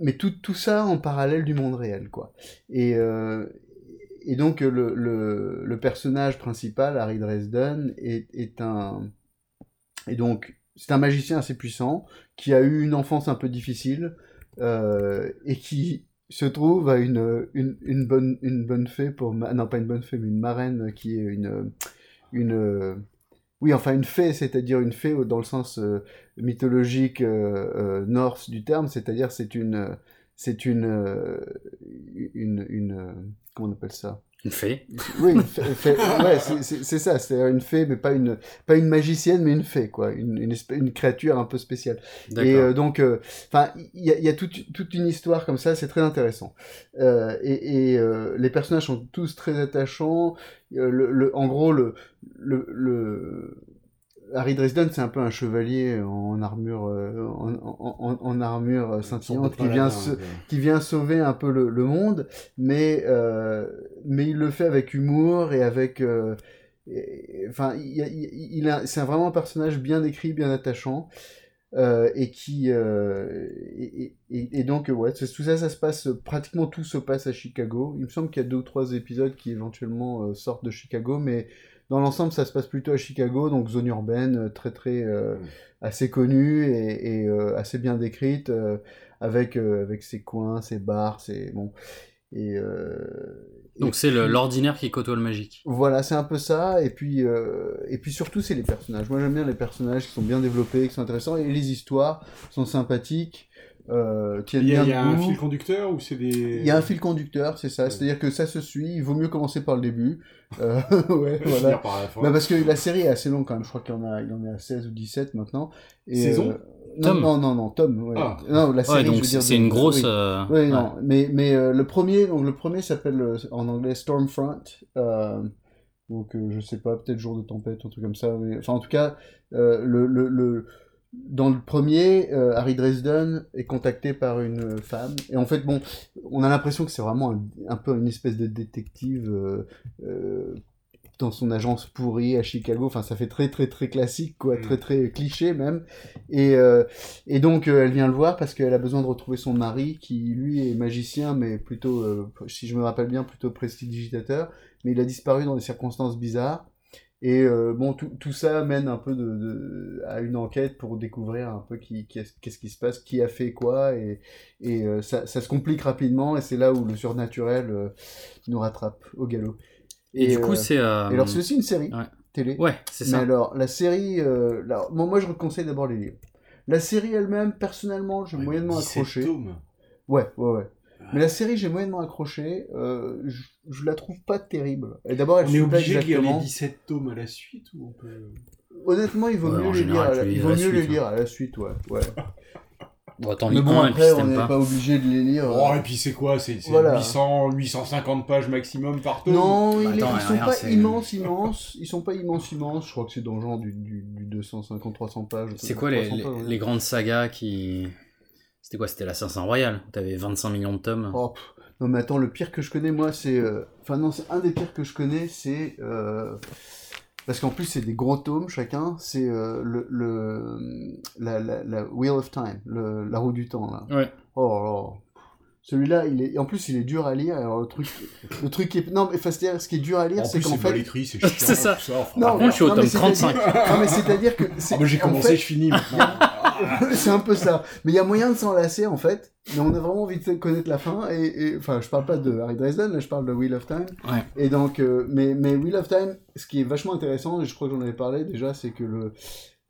mais tout tout ça en parallèle du monde réel quoi. Et euh, et donc le, le, personnage principal, Harry Dresden, est, un et donc c'est un magicien assez puissant qui a eu une enfance un peu difficile euh, et qui se trouve à une, une, bonne une bonne fée pour non pas une bonne fée mais une marraine qui est une une oui enfin une fée c'est-à-dire une fée dans le sens euh, mythologique euh, norse du terme c'est-à-dire c'est une c'est une, une comment on appelle ça? Une fée oui, une fée, fée- ouais, c'est- ça, c'est une fée, mais pas une, pas une magicienne, mais une fée, quoi, une, une, espèce- une créature un peu spéciale. Et euh, donc, euh, enfin, il y a, il y a toute, toute une histoire comme ça, c'est très intéressant. Euh, et et les personnages sont tous très attachants. Le, le- en gros, le, le, le Harry Dresden, c'est un peu un chevalier en armure, euh, en, en, en- en armure scintillante qui vient, qui vient sauver un peu le, le monde, mais, euh, mais il le fait avec humour et avec. euh, et- Enfin, il, c'est vraiment un personnage bien écrit, bien attachant. euh, et qui euh, et, et- et donc ouais tout ça ça se passe pratiquement tout se passe à Chicago il me semble qu'il y a deux ou trois épisodes qui éventuellement euh, sortent de Chicago mais dans l'ensemble ça se passe plutôt à Chicago donc zone urbaine euh, très très euh, assez connue et, et, euh, assez bien décrite euh, avec euh, avec ses coins ses bars ses bon et euh, Donc c'est l'ordinaire qui côtoie le magique. voilà, c'est un peu ça. Et puis, euh, et puis surtout, c'est les personnages. Moi, j'aime bien les personnages qui sont bien développés, qui sont intéressants, et les histoires sont sympathiques. Euh, Il y a, bien il y a un fil conducteur ou c'est des. Il y a un fil conducteur, c'est ça. C'est-à-dire que ça se suit. Il vaut mieux commencer par le début. Euh, ouais, voilà. Par la fin. Bah, parce que la série est assez longue quand même. Je crois qu'il en a, il en est à 16 ou 17 maintenant. Et, Saison? euh, non, non, non, non, Tom. Ouais. Ah. Non, la Ouais, série. donc veux c'est- une grosse, oui. euh, ouais. non. Mais, mais euh, le premier, donc le premier s'appelle euh, en anglais Stormfront. Euh, donc euh, je sais pas, peut-être jour de tempête, un truc comme ça. mais- Enfin, en tout cas, euh, le, le, le- dans le premier, euh, Harry Dresden est contacté par une femme. Et en fait, bon, on a l'impression que c'est vraiment un, un peu une espèce de détective euh, euh, dans son agence pourrie à Chicago. Enfin, ça fait très, très, très classique, quoi, Mm. très, très cliché même. Et, euh, et donc, euh, elle vient le voir parce qu'elle a besoin de retrouver son mari, qui lui est magicien, mais plutôt, euh, si je me rappelle bien, plutôt prestidigitateur. Mais il a disparu dans des circonstances bizarres. Et euh, bon, tout, tout ça mène un peu de, de- à une enquête pour découvrir un peu qui, qui est- qu'est-ce qui se passe, qui a fait quoi, et, et euh, ça, ça se complique rapidement, et c'est là où le surnaturel euh, nous rattrape au galop. Et du coup, c'est, euh, Et alors, c'est aussi une série Ouais. télé. Ouais, c'est Mais ça. alors, la série, euh, alors, bon, moi je conseille d'abord les livres. La série elle-même, personnellement, j'ai moyennement 17 accroché. tomes. Ouais, ouais, ouais. Mais la série, j'ai moyennement accroché. Euh, je, je la trouve pas terrible. Et d'abord, elle On est obligé de lire les exactement. 17 tomes à la suite ou on peut. Honnêtement, il vaut Ouais, mieux les lire. à la- Il vaut mieux les suite, lire hein. à la suite, ouais. ouais. Bon, t'en Mais bon, un, après, on n'est pas. pas obligé de les lire. Oh, euh, et puis c'est quoi C'est Voilà. 800, 850 pages maximum par tome Non, Bah, ils, attends, ils sont pas immenses, immenses. Ils sont pas immenses, immenses. Je crois que c'est dans le genre du, du, du 250-300 pages. C'est quoi les, 300 les, pages, ouais. les grandes sagas qui. C'était quoi C'était l'Assassin Royal. où T'avais 25 millions de tomes. Oh, non, mais attends, le pire que je connais, moi, c'est. euh, Enfin, non, c'est un des pires que je connais, c'est. euh, Parce qu'en plus, c'est des gros tomes chacun. C'est euh, le, le la, la, la Wheel of Time, le, la roue du temps, là. Ouais. Oh là là. Celui-là, il est. En plus, il est dur à lire. Alors, le truc, le truc qui est. Non, mais enfin, ce qui est dur à lire, c'est qu'en c'est fait. mal écrit, c'est chiant. C'est ça. tout ça, enfin, Non, contre, je suis au non, tome c'est-à-dire- 35. Non, mais c'est-à-dire que. Ah, j'ai en commencé, fait- je finis maintenant. c'est un peu ça. Mais il y a moyen de s'en lasser en fait. Mais on a vraiment envie de connaître la fin. Et, et- enfin, je parle pas de Harry Dresden, là, je parle de Wheel of Time. Ouais. Et donc, euh, mais, mais Wheel of Time, ce qui est vachement intéressant, et je crois que j'en avais parlé déjà, c'est que le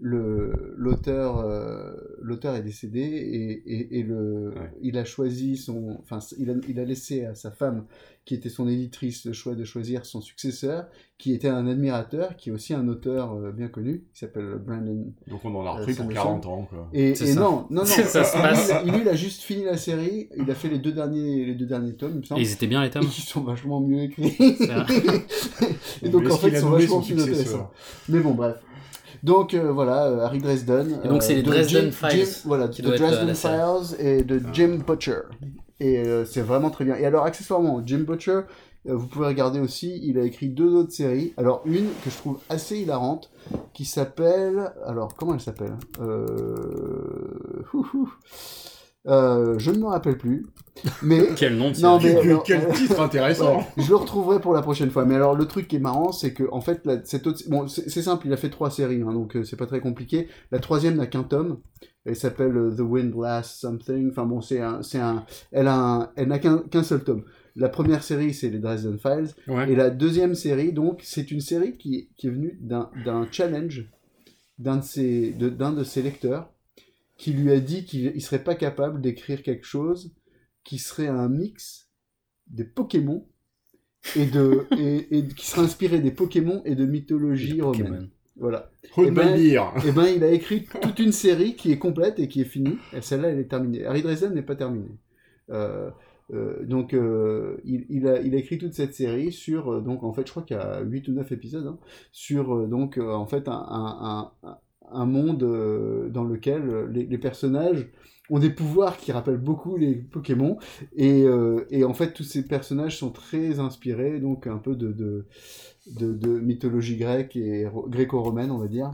l'auteur euh, l'auteur est décédé et, et, et le Ouais. il a choisi son enfin il a, il a laissé à sa femme qui était son éditrice le choix de choisir son successeur qui était un admirateur qui est aussi un auteur euh, bien connu qui s'appelle Brandon Donc on en a Euh, repris ça pour me 40 semble. ans, quoi. et, et ça. non, non, non. Ça se il, passe. il, il, il a juste fini la série. Il a fait les deux derniers, les deux derniers tomes, il me semble. Et ils étaient bien les Et tomes qui sont vachement mieux écrits. et donc en fait, ils sont vachement plus intéressants. Mais bon, bref. Donc euh, voilà, euh, Harry Dresden. Et donc, c'est les de Dresden Jim- Files Jim- voilà, qui de euh, Dresden. Files et de Jim Butcher. Et euh, c'est vraiment très bien. Et alors, accessoirement, Jim Butcher, euh, vous pouvez regarder aussi, il a écrit deux autres séries. Alors, une que je trouve assez hilarante, qui s'appelle. Alors, comment elle s'appelle? Euh... Euh, je ne me rappelle plus. Mais Quel nom de non, mais Quel- alors, quel euh, titre intéressant. ouais, je le retrouverai pour la prochaine fois. Mais alors, le truc qui est marrant, c'est que en fait, la- cette autre, bon, c'est c'est simple. Il a fait trois séries, hein, donc euh, c'est pas très compliqué. La troisième n'a qu'un tome. Elle s'appelle euh, The Wind Last Something. Enfin bon, c'est un, c'est un, elle a, un- elle n'a qu'un qu'un seul tome. La première série, c'est les Dresden Files. Ouais. Et la deuxième série, donc, c'est une série qui, qui est venue d'un d'un challenge d'un de ses, de, d'un de ses lecteurs qui lui a dit qu'il ne serait pas capable d'écrire quelque chose qui serait un mix des Pokémon et de et, et qui serait inspiré des Pokémon et de mythologie romaine. Voilà. Faut Eh de ben. Et ben il a écrit toute une série qui est complète et qui est finie. Et celle-là elle est terminée. Harry Dresden n'est pas terminé. Euh, euh, donc euh, il, il, a, il a écrit toute cette série sur euh, donc en fait je crois qu'il y a 8 ou 9 épisodes hein, sur euh, donc euh, en fait un, un, un, un monde euh, dans lequel euh, les, les personnages ont des pouvoirs qui rappellent beaucoup les Pokémon et, euh, et en fait tous ces personnages sont très inspirés donc un peu de, de, de, de mythologie grecque et ro- gréco-romaine on va dire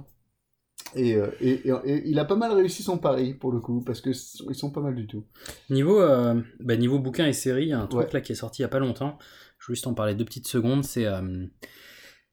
et, et, et- il a pas mal réussi son pari pour le coup parce que ils sont pas mal du tout Niveau, euh, bah, niveau bouquin et série, il y a un truc Ouais. là qui est sorti il y a pas longtemps. Je vais juste en parler deux petites secondes. C'est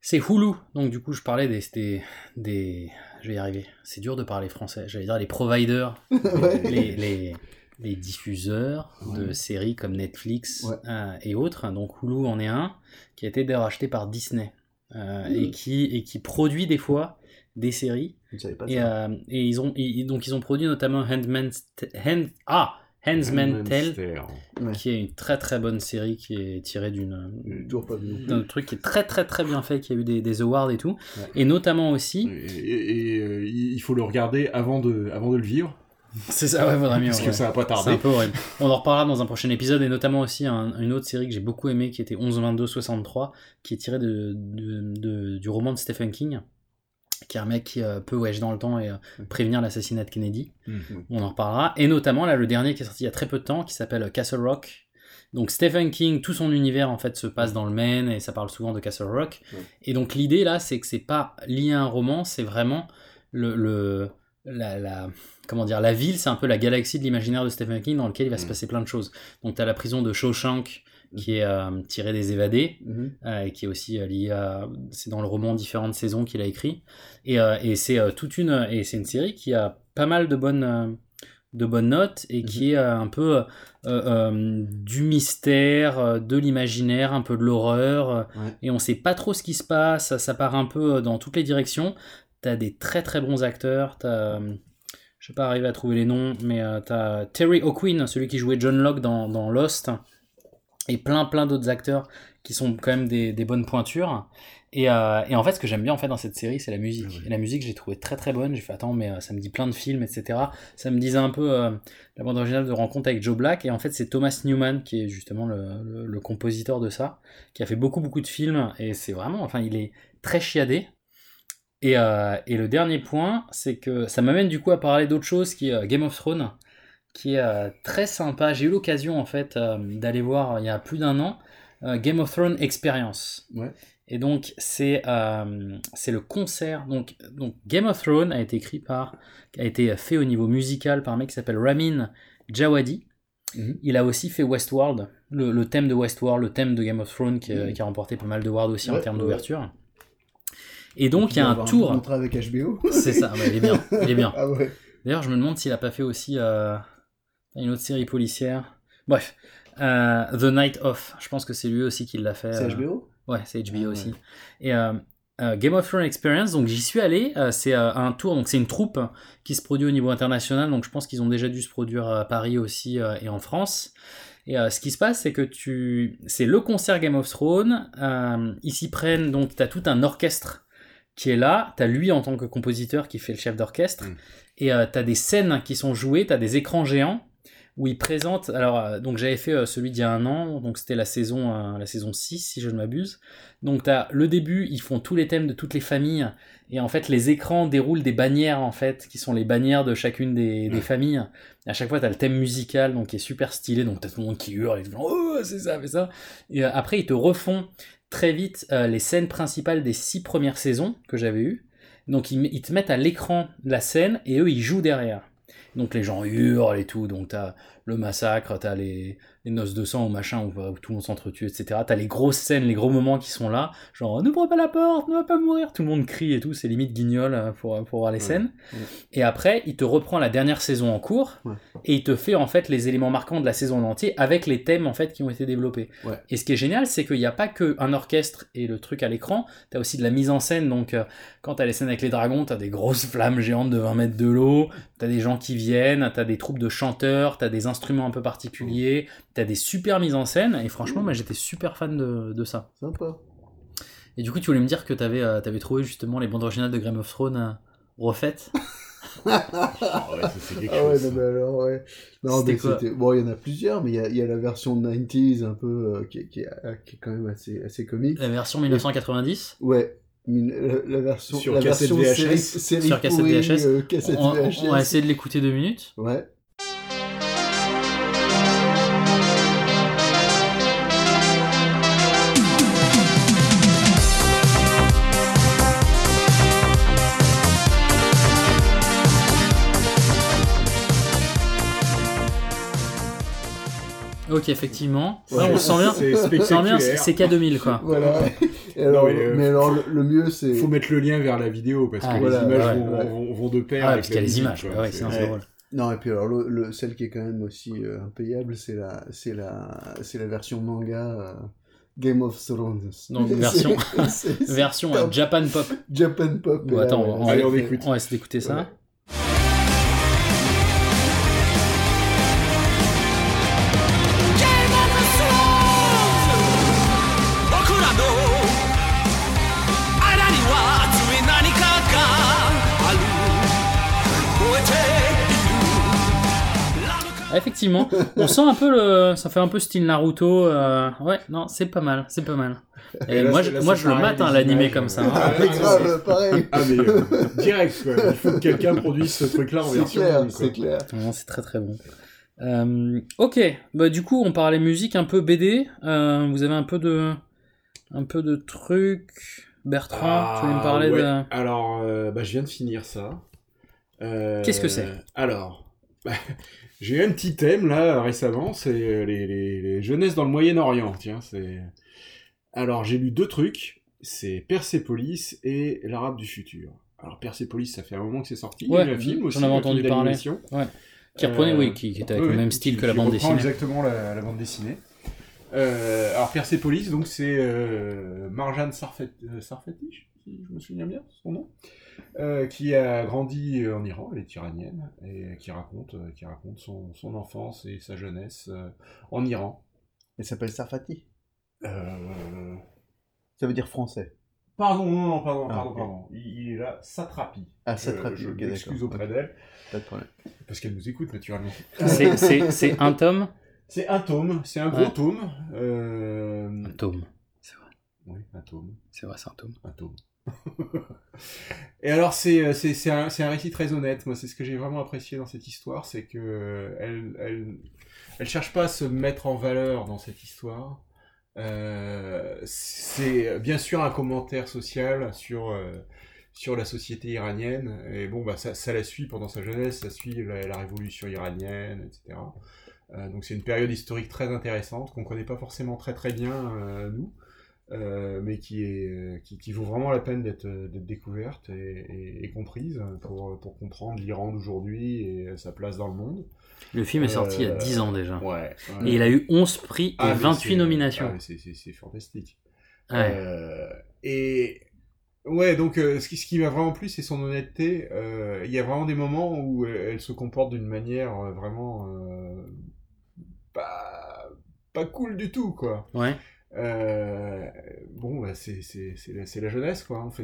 c'est Hulu. Donc du coup, je parlais des, des, des- Je vais y arriver. C'est dur de parler français. J'allais dire les providers, Ouais. les, les, les diffuseurs de séries comme Netflix Ouais. euh, et autres. Donc Hulu en est un qui a été d'ailleurs acheté par Disney euh, et, qui, et qui produit des fois des séries. Je ne savais pas Et, ça. euh, et ils ont ils- donc ils ont produit notamment Handmaid's T- Hand ah Handmaid's Tale. Ouais. qui est une très très bonne série qui est tirée d'une d'un truc qui est très très très bien fait, qui a eu des, des awards et tout, Ouais. et notamment aussi. Et, et, euh, il faut le regarder avant de, avant de le vivre. C'est ça, ouais, vaudrait mieux. Parce ouais. que ça va pas C'est tarder. un peu horrible. On en reparlera dans un prochain épisode, et notamment aussi un- une autre série que j'ai beaucoup aimée, qui était 11-22-63, qui est tirée de, de- de- du roman de Stephen King, qui est un mec qui euh, peut voyager dans le temps et euh, prévenir l'assassinat de Kennedy. Mhm. On en reparlera. Et notamment, là, le dernier qui est sorti il y a très peu de temps, qui s'appelle Castle Rock. Donc Stephen King, tout son univers en fait se passe dans le Maine et ça parle souvent de Castle Rock. Et donc l'idée là, c'est que c'est pas lié à un roman, c'est vraiment le, le la, la- comment dire la ville, c'est un peu la galaxie de l'imaginaire de Stephen King dans lequel il va se passer plein de choses. Donc tu as la prison de Shawshank qui est euh, tirée des évadés Mhm. euh, et qui est aussi euh, liée à c'est dans le roman différentes saisons qu'il a écrit et, euh, et c'est euh, toute une et c'est une série qui a pas mal de bonnes euh, de bonnes notes et qui est euh, un peu euh, euh, du mystère, euh, de l'imaginaire, un peu de l'horreur, euh, Ouais. et on sait pas trop ce qui se passe, ça, ça part un peu euh, dans toutes les directions. T'as des très très bons acteurs, t'as, euh, je sais pas arriver à trouver les noms, mais euh, t'as Terry O'Quinn, celui qui jouait John Locke dans, dans Lost, et plein plein d'autres acteurs qui sont quand même des, des bonnes pointures. Et, euh, et en fait, ce que j'aime bien en fait dans cette série, c'est la musique. Et la musique, j'ai trouvé très très bonne. J'ai fait attends, mais euh, ça me dit plein de films, etc. Ça me disait un peu euh, la bande originale de Rencontre avec Joe Black. Et en fait, c'est Thomas Newman qui est justement le, le- le compositeur de ça, qui a fait beaucoup beaucoup de films. Et c'est vraiment, enfin, il est très chiadé. Et, euh, et le dernier point, c'est que ça m'amène du coup à parler d'autre chose qui est Game of Thrones, qui est euh, très sympa. J'ai eu l'occasion en fait euh, d'aller voir euh, il y a plus d'un an Game of Thrones Experience. Ouais. Et donc c'est c'est le concert. Donc, donc Game of Thrones a été écrit par, a été fait au niveau musical par un mec qui s'appelle Ramin Djawadi. Mhm. Il a aussi fait Westworld, le, le thème de Westworld, le thème de Game of Thrones qui, a- Mhm. qui a remporté pas mal de awards aussi en termes ouais, d'ouverture. Et donc il y a un tour. contrat avec HBO. C'est ça, ouais, il est bien. Il est bien. ah ouais. D'ailleurs, je me demande s'il a pas fait aussi euh, une autre série policière. Bref, euh, The Night Of. Je pense que c'est lui aussi qui l'a fait. C'est euh, HBO Ouais, c'est HBO Ah ouais. aussi. Et euh, euh, Game of Thrones Experience, donc j'y suis allé. euh, c'est euh, un tour, donc c'est une troupe qui se produit au niveau international. Donc je pense qu'ils ont déjà dû se produire à Paris aussi euh, et en France. Et euh, ce qui se passe, c'est que tu, c'est le concert Game of Thrones. Euh, ils s'y prennent, donc tu as tout un orchestre qui est là. Tu as lui en tant que compositeur qui fait le chef d'orchestre. Et euh, tu as des scènes qui sont jouées, tu as des écrans géants où ils présentent. Alors, euh, donc j'avais fait euh, celui d'il y a un an, donc c'était la saison, euh, la saison 6, si je ne m'abuse. Donc, tu as le début, ils font tous les thèmes de toutes les familles. Et en fait, les écrans déroulent des bannières, en fait, qui sont les bannières de chacune des, des familles. Et à chaque fois, tu as le thème musical, donc qui est super stylé. Donc, tu as tout le monde qui hurle, et tout, oh, c'est ça, c'est ça. Et après, ils te refont très vite euh, les scènes principales des six premières saisons que j'avais eues. Donc, ils te mettent à l'écran la scène et eux, ils jouent derrière. Donc les gens hurlent et tout, donc t'as le massacre, t'as les, les noces de sang ou machin où, où tout le monde s'entretue, etc. T'as les grosses scènes, les gros moments qui sont là, genre n'ouvre pas la porte, ne va pas mourir, tout le monde crie et tout, c'est limite guignol euh, pour, pour voir les scènes. Et après, il te reprend la dernière saison en cours et il te fait en fait les éléments marquants de la saison en entier avec les thèmes en fait qui ont été développés. Et ce qui est génial, c'est qu'il n'y a pas que un orchestre et le truc à l'écran, t'as aussi de la mise en scène. Donc, euh, quand t'as les scènes avec les dragons, t'as des grosses flammes géantes de 20 mètres de l'eau, t'as des gens qui viennent, t'as des troupes de chanteurs, t'as des instruments un peu particuliers, t'as des super mises en scène. Et franchement, moi j'étais super fan de, de ça. Sympa. Et du coup, tu voulais me dire que t'avais euh, t'avais trouvé justement les bandes originales de Game of Thrones euh, refaites Ah ouais, ça, c'est quelque Ah ouais, chose, non, ça. mais alors, ouais. Non, mais quoi Bon, il y en a plusieurs, mais il y a, il y a la version 90s un peu euh, qui, est- qui, est, qui est quand même assez, assez comique. La version 1990 Ouais. Min- La, la version, Sur la cassette version VHS. série, série sur cassette pourrie, VHS. euh, cassette on, VHS. on va essayer de l'écouter deux minutes. Ouais. Ok, effectivement. Ouais. On sent bien. C'est On sent bien, c'est spectaculaire. c'est K2000 quoi. Voilà. Et alors, Non, mais, euh, mais alors, le, le mieux, c'est. Faut mettre le lien vers la vidéo parce Ah, que voilà, les images ouais, vont, ouais. vont- vont de pair. Ah, avec parce qu'il y a les images, quoi. ouais, C'est- sinon c'est Ouais. drôle. Non, et puis alors, le, le- celle qui est quand même aussi euh, impayable, c'est la, c'est la, c'est la version manga euh, Game of Thrones. Donc version, version euh, Japan Pop. Japan Pop. Bon, attends, ouais, on, on va essayer d'écouter ça. Effectivement, on sent un peu le, ça fait un peu style Naruto. euh, Ouais, non, c'est pas mal, c'est pas mal. Et, Et là, moi, je, là, moi, je le mate hein, l'animé comme ça. hein. ah, Mais grave, pareil. Ah, mais euh, direct, quoi. Il faut que quelqu'un produise ce truc-là en C'est version clair, c'est clair. Non, c'est très très bon. Euh, ok, bah du coup on parlait musique un peu BD. Euh, vous avez un peu de, un peu de trucs. Bertrand, tu voulais me parler Ah, ouais. de. Alors, euh, bah, je viens de finir ça. Euh, Qu'est-ce que c'est? Alors, bah, j'ai un petit thème là récemment, c'est euh, les, les, les jeunesses dans le Moyen-Orient. Tiens, c'est. Alors, j'ai lu deux trucs. C'est Persepolis et l'Arabe du futur. Alors, Persepolis, ça fait un moment que c'est sorti. Il y a eu un film aussi. j'en avais entendu parler. Ouais. Qui reprenait, Euh, oui, qui, qui était avec oui, le même qui- style que la bande dessinée. exactement la, la bande dessinée. Euh, alors Persepolis, donc c'est euh, Marjane Sarfat, euh, Sarfati, si je me souviens bien son nom, euh, qui a grandi en Iran, elle est iranienne, et qui raconte, euh, qui raconte son, son enfance et sa jeunesse euh, en Iran. Elle s'appelle Sarfati. Euh, Ça veut dire français. Pardon, non, non, pardon, Ah, pardon, pardon. Il, il est là, Satrapi. Ah, Je- Satrapi, Je, ok, m'excuse auprès d'elle. Pas de problème. Parce qu'elle nous écoute naturellement. C'est- c'est- c'est un tome? C'est un tome, c'est un gros Ouais. tome. Euh... Un tome. Oui, un tome. C'est vrai, c'est un tome. Un tome. Et alors c'est c'est c'est un un récit très honnête. Moi c'est ce que j'ai vraiment apprécié dans cette histoire, c'est que euh, elle elle cherche pas à se mettre en valeur dans cette histoire. Euh, c'est bien sûr un commentaire social sur euh, sur la société iranienne et bon bah ça, ça la suit pendant sa jeunesse, ça suit la, révolution iranienne, etc. Euh, donc c'est une période historique très intéressante qu'on connaît pas forcément très très bien euh, nous euh, mais qui, est, euh, qui, qui vaut vraiment la peine d'être euh, découverte et, et- et comprise pour, pour comprendre l'Iran d'aujourd'hui et sa place dans le monde. Le film est sorti il y a Euh, 10 ans déjà. Ouais. Et il a eu 11 prix et Ah, mais 28 c'est- nominations. ah, c'est- fantastique. Ouais. Euh, et ouais, donc euh, ce qui, ce qui m'a vraiment plu, c'est son honnêteté. Euh, Il y a vraiment des moments où elle, elle se comporte d'une manière euh, vraiment euh, pas, pas cool du tout, quoi. Ouais. Euh, bon, bah, c'est la, jeunesse, quoi. On fait,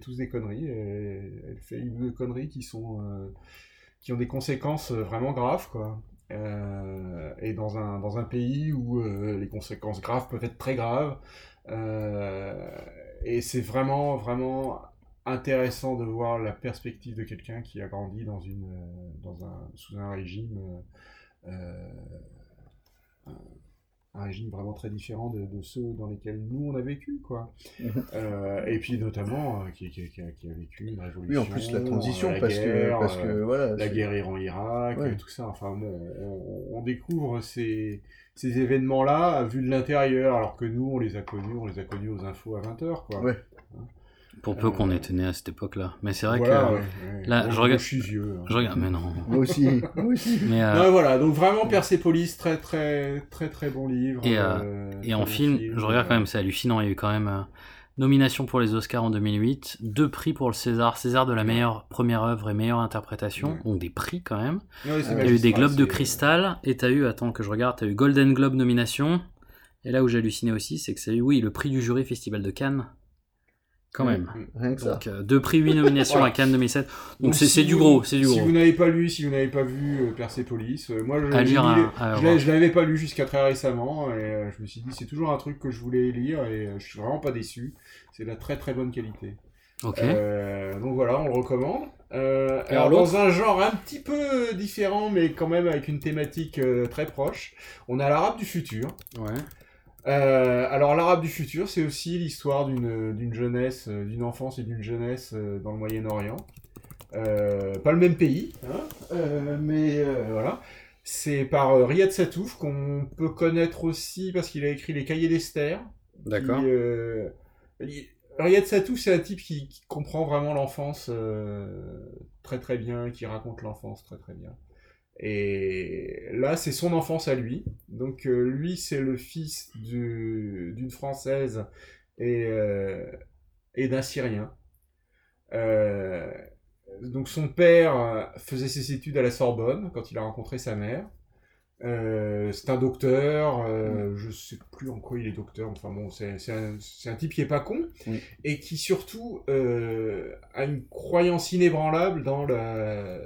tous des conneries. elle fait une deux conneries qui sont euh, ont des conséquences euh, vraiment graves, quoi. Et dans un, pays où les conséquences graves peuvent être très graves. Et c'est vraiment, vraiment intéressant de voir la perspective de quelqu'un qui a grandi sous un régime, un régime vraiment très différent de, de ceux dans lesquels nous on a vécu, quoi. Mhm. Euh, et puis notamment euh, qui, qui, qui a, qui a vécu une révolution. Oui, en plus, la transition, euh, la parce que- guerre, parce que, voilà, la guerre Iran-Irak, Ouais. tout ça. Enfin bon, on, on découvre ces, ces événements-là vus de l'intérieur, alors que nous on les a connus, on les a connus aux infos à 20h, quoi. Ouais. Pour peu qu'on était né à cette époque-là. Mais c'est vrai Voilà, que ouais, ouais. là, Moi, je regarde. je suis vieux, hein. Je regarde, mais non. Moi aussi, moi aussi. Mais euh, Non, voilà, donc vraiment Persepolis, très très très très bon livre. et, euh, euh, et en bon film, je regarde euh, quand même, c'est hallucinant. Il y a eu quand même euh, nomination pour les Oscars en 2008, deux prix pour le César, César de la meilleure première œuvre et meilleure interprétation, Ouais. donc des prix quand même. Il y a eu des Globes de Cristal, et t'as eu, attends que je regarde, t'as eu Golden Globe nomination. Et là où j'ai halluciné aussi, c'est que ça a eu, oui, le prix du jury Festival de Cannes. Quand Mm, même. Rien que ça. Donc, euh, deux prix, huit nominations Voilà. à Cannes 2007. Donc, Donc, c'est si du gros, c'est du Si gros. vous n'avez pas lu, si vous n'avez pas vu euh, Persepolis, euh, moi je, l'ai- je l'avais pas lu jusqu'à très récemment et euh, je me suis dit c'est toujours un truc que je voulais lire et euh, je suis vraiment pas déçu. C'est de la très très bonne qualité. Ok. Euh, donc voilà, on le recommande. Euh, Alors, dans un genre un petit peu différent, mais quand même avec une thématique euh, très proche, on a l'Arabe du futur. Ouais. Euh, alors l'Arabe du futur, c'est aussi l'histoire d'une jeunesse, euh, d'une enfance et d'une jeunesse euh, dans le Moyen-Orient. Euh, pas le même pays, hein, euh, mais voilà. C'est par Riyad Satouf qu'on peut connaître aussi parce qu'il a écrit les Cahiers d'Esther. D'accord. Riyad Satouf, c'est un type qui, qui comprend vraiment l'enfance très très bien, qui raconte l'enfance très très bien. Et là, c'est son enfance à lui. Donc euh, lui, c'est le fils du- d'une Française et, euh, et d'un Syrien. Euh, donc son père faisait ses études à la Sorbonne quand il a rencontré sa mère. C'est un docteur, euh, je sais plus en quoi il est docteur, enfin bon, c'est un, type qui est pas con, et qui surtout a une croyance inébranlable dans, la,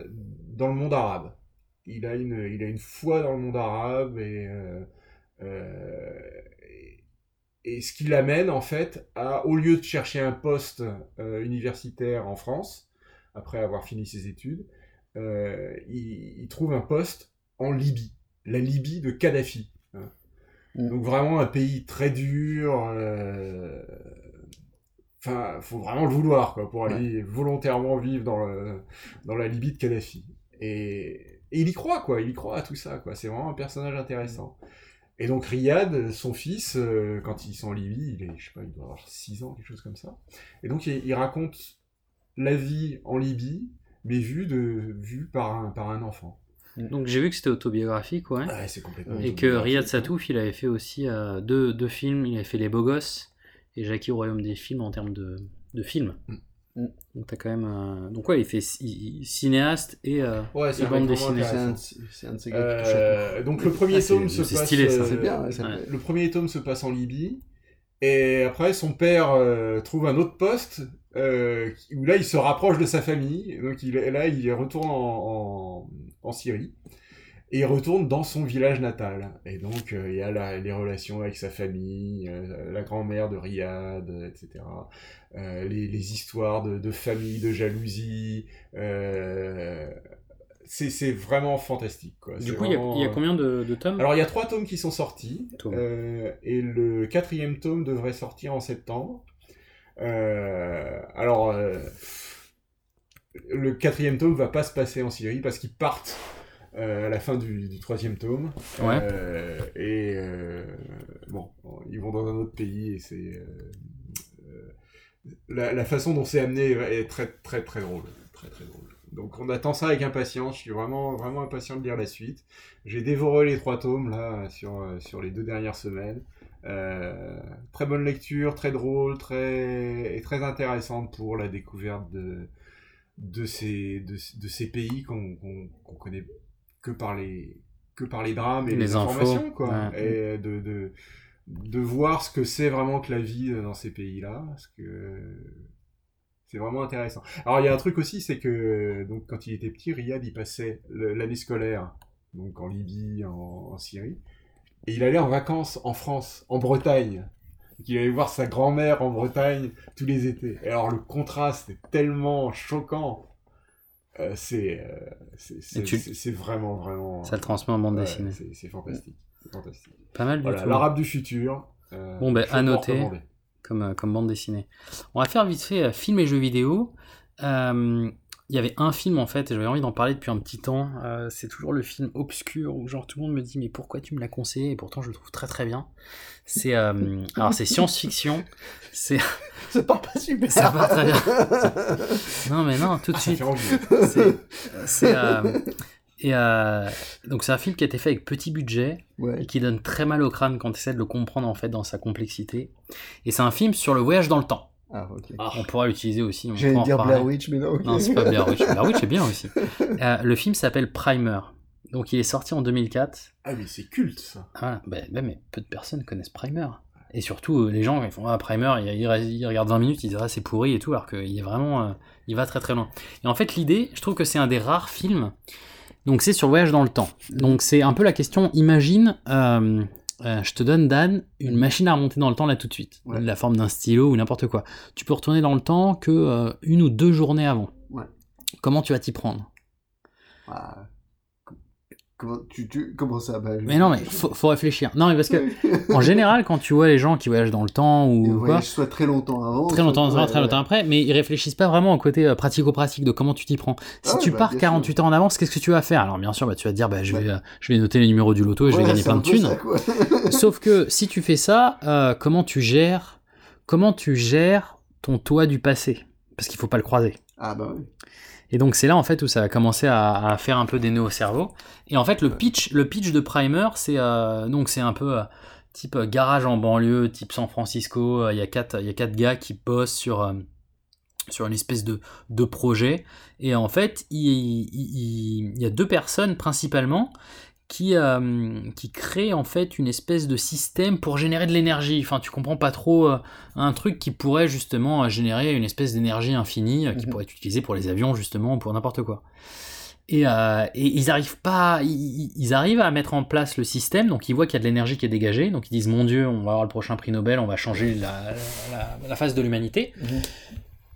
dans le monde arabe. Il a, une, il a une foi dans le monde arabe, et, euh, euh, et, et ce qui l'amène en fait à, au lieu de chercher un poste euh, universitaire en France, après avoir fini ses études, euh, il, il trouve un poste en Libye, la Libye de Kadhafi. hein. Donc vraiment un pays très dur. Enfin, faut vraiment le vouloir quoi, pour aller volontairement vivre dans, le, dans la Libye de Kadhafi. Et, et il y croit quoi, il y croit à tout ça quoi. C'est vraiment un personnage intéressant. Et donc Riyad, son fils, euh, quand ils sont en Libye, il est, je sais pas, il doit avoir 6 ans, quelque chose comme ça. Et donc il, il raconte la vie en Libye, mais vue de vue par un par un enfant. Donc j'ai vu que c'était autobiographique, ouais. C'est complètement Et que Riyad Satouf, il avait fait aussi euh, deux, deux films. Il avait fait Les Beaux Gosses et Jackie au Royaume des Films en termes de, de films. Mm. Donc t'as quand même. euh, Donc ouais, il fait ci- cinéaste et, euh, Ouais, c'est bande dessinée. C'est un de ces gars qui touche à Euh, tout. donc le premier Ah, c'est- tome se c'est passe. stylé, ça. euh, C'est bien, ouais, ça ouais. Le premier tome se passe en Libye. Et après, son père euh, trouve un autre poste euh, où là, il se rapproche de sa famille. Donc il, là, il retourne en, en, en Syrie. Et il retourne dans son village natal. Et donc, euh, il y a la- les relations avec sa famille, euh, la grand-mère de Riyad, etc. Euh, les, les histoires de, de famille, de jalousie. c'est vraiment fantastique. Quoi. Du coup, il y a- vraiment, il y a combien de, de tomes? Alors, il y a trois tomes qui sont sortis. euh, et le quatrième tome devrait sortir en septembre. Euh, alors, euh, le quatrième tome va pas se passer en Syrie parce qu'ils partent à la fin du, du troisième tome. Ouais. Euh, et euh, bon, ils vont dans un autre pays et c'est. euh, euh, la, la façon dont c'est amené est très très très drôle. Très très drôle. Donc on attend ça avec impatience, je suis vraiment, vraiment impatient de lire la suite. J'ai dévoré les trois tomes là sur, euh, sur les deux dernières semaines. Euh, très bonne lecture, très drôle, très, et très intéressante pour la découverte de, de, ces, de, de ces pays qu'on qu'on connaît que par les, que par les drames et les, Les infos, informations. Quoi. ouais. Et de, de, de voir ce que c'est vraiment que la vie dans ces pays-là. Parce que c'est vraiment intéressant. Alors il y a un truc aussi, c'est que donc quand il était petit, Riyad il passait l'année scolaire donc en Libye, en, en Syrie, et il allait en vacances en France, en Bretagne. Donc, il allait voir sa grand-mère en Bretagne tous les étés. Et alors le contraste est tellement choquant. Euh, c'est euh, c'est- tu- vraiment vraiment. Ça le transmet en bande Ouais, dessinée. c'est fantastique. Pas mal du Voilà, tout. L'arabe du futur. euh, Bon, ben, à noter comme, comme bande dessinée. On va faire vite fait film et jeux vidéo. Euh, Il y avait un film en fait, et j'avais envie d'en parler depuis un petit temps. euh, c'est toujours le film obscur où genre tout le monde me dit mais pourquoi tu me l'as conseillé? Et pourtant je le trouve très très bien. C'est euh, alors c'est science-fiction. C'est ça part pas super. Ça part très bien. non mais non tout de Ah, suite. C'est euh, et donc c'est un film qui a été fait avec petit budget et qui donne très mal au crâne quand tu essaies de le comprendre en fait dans sa complexité. Et c'est un film sur le voyage dans le temps. Ah, ok. On pourra l'utiliser aussi. J'allais dire. Blair Witch, mais non, ok. Non, c'est pas Blair Witch. Blair Witch est bien aussi. Euh, le film s'appelle Primer. Donc il est sorti en 2004. Ah mais c'est culte ça. Voilà, ben, ben, mais peu de personnes connaissent Primer. Et surtout, euh, les gens, ils font Ah, Primer, ils, ils- ils regardent 20 minutes, ils disent Ah, c'est pourri et tout, alors qu'il est vraiment. euh, il va très très loin. Et en fait, l'idée, je trouve que c'est un des rares films. Donc, c'est sur le voyage dans le temps. Donc, c'est un peu la question imagine, euh, euh, je te donne, Dan, une machine à remonter dans le temps là tout de suite. La forme d'un stylo ou n'importe quoi. Tu peux retourner dans le temps que euh, une ou deux journées avant. Ouais. Comment tu vas t'y prendre? Ah, Comment, tu, tu, comment ça bah, je- Mais non, mais faut, faut réfléchir. Non, mais parce que, en général, quand tu vois les gens qui voyagent dans le temps ou Le quoi, voyage soit très longtemps avant. très longtemps avant, ouais, très longtemps après, mais ils réfléchissent pas vraiment au côté euh, pratico-pratique de comment tu t'y prends. Si Ah tu bah, pars bien 48 ans en avance, qu'est-ce que tu vas faire? Alors bien sûr, bah, tu vas te dire, bah, je, vais, euh, je vais noter les numéros du loto et je vais gagner plein de thunes. ça. Sauf que si tu fais ça, euh, comment tu gères comment tu gères ton toi du passé? Parce qu'il faut pas le croiser. Ah bah oui. Et donc c'est là en fait où ça a commencé à, à faire un peu des nœuds au cerveau. Et en fait le pitch, le pitch de Primer, c'est euh, donc c'est un peu euh, type euh, garage en banlieue, type San Francisco. Il y a quatre, il y a quatre gars qui bossent sur sur une espèce de, de projet. Et en fait, il, il- il- il y a deux personnes principalement qui, euh, qui créent en fait une espèce de système pour générer de l'énergie. Enfin, tu comprends pas trop euh, un truc qui pourrait justement euh, générer une espèce d'énergie infinie euh, qui pourrait être utilisée pour les avions justement ou pour n'importe quoi. Et, et ils arrivent pas, ils, ils arrivent à mettre en place le système, donc ils voient qu'il y a de l'énergie qui est dégagée, donc ils disent mon Dieu, on va avoir le prochain prix Nobel, on va changer la, la, la face de l'humanité.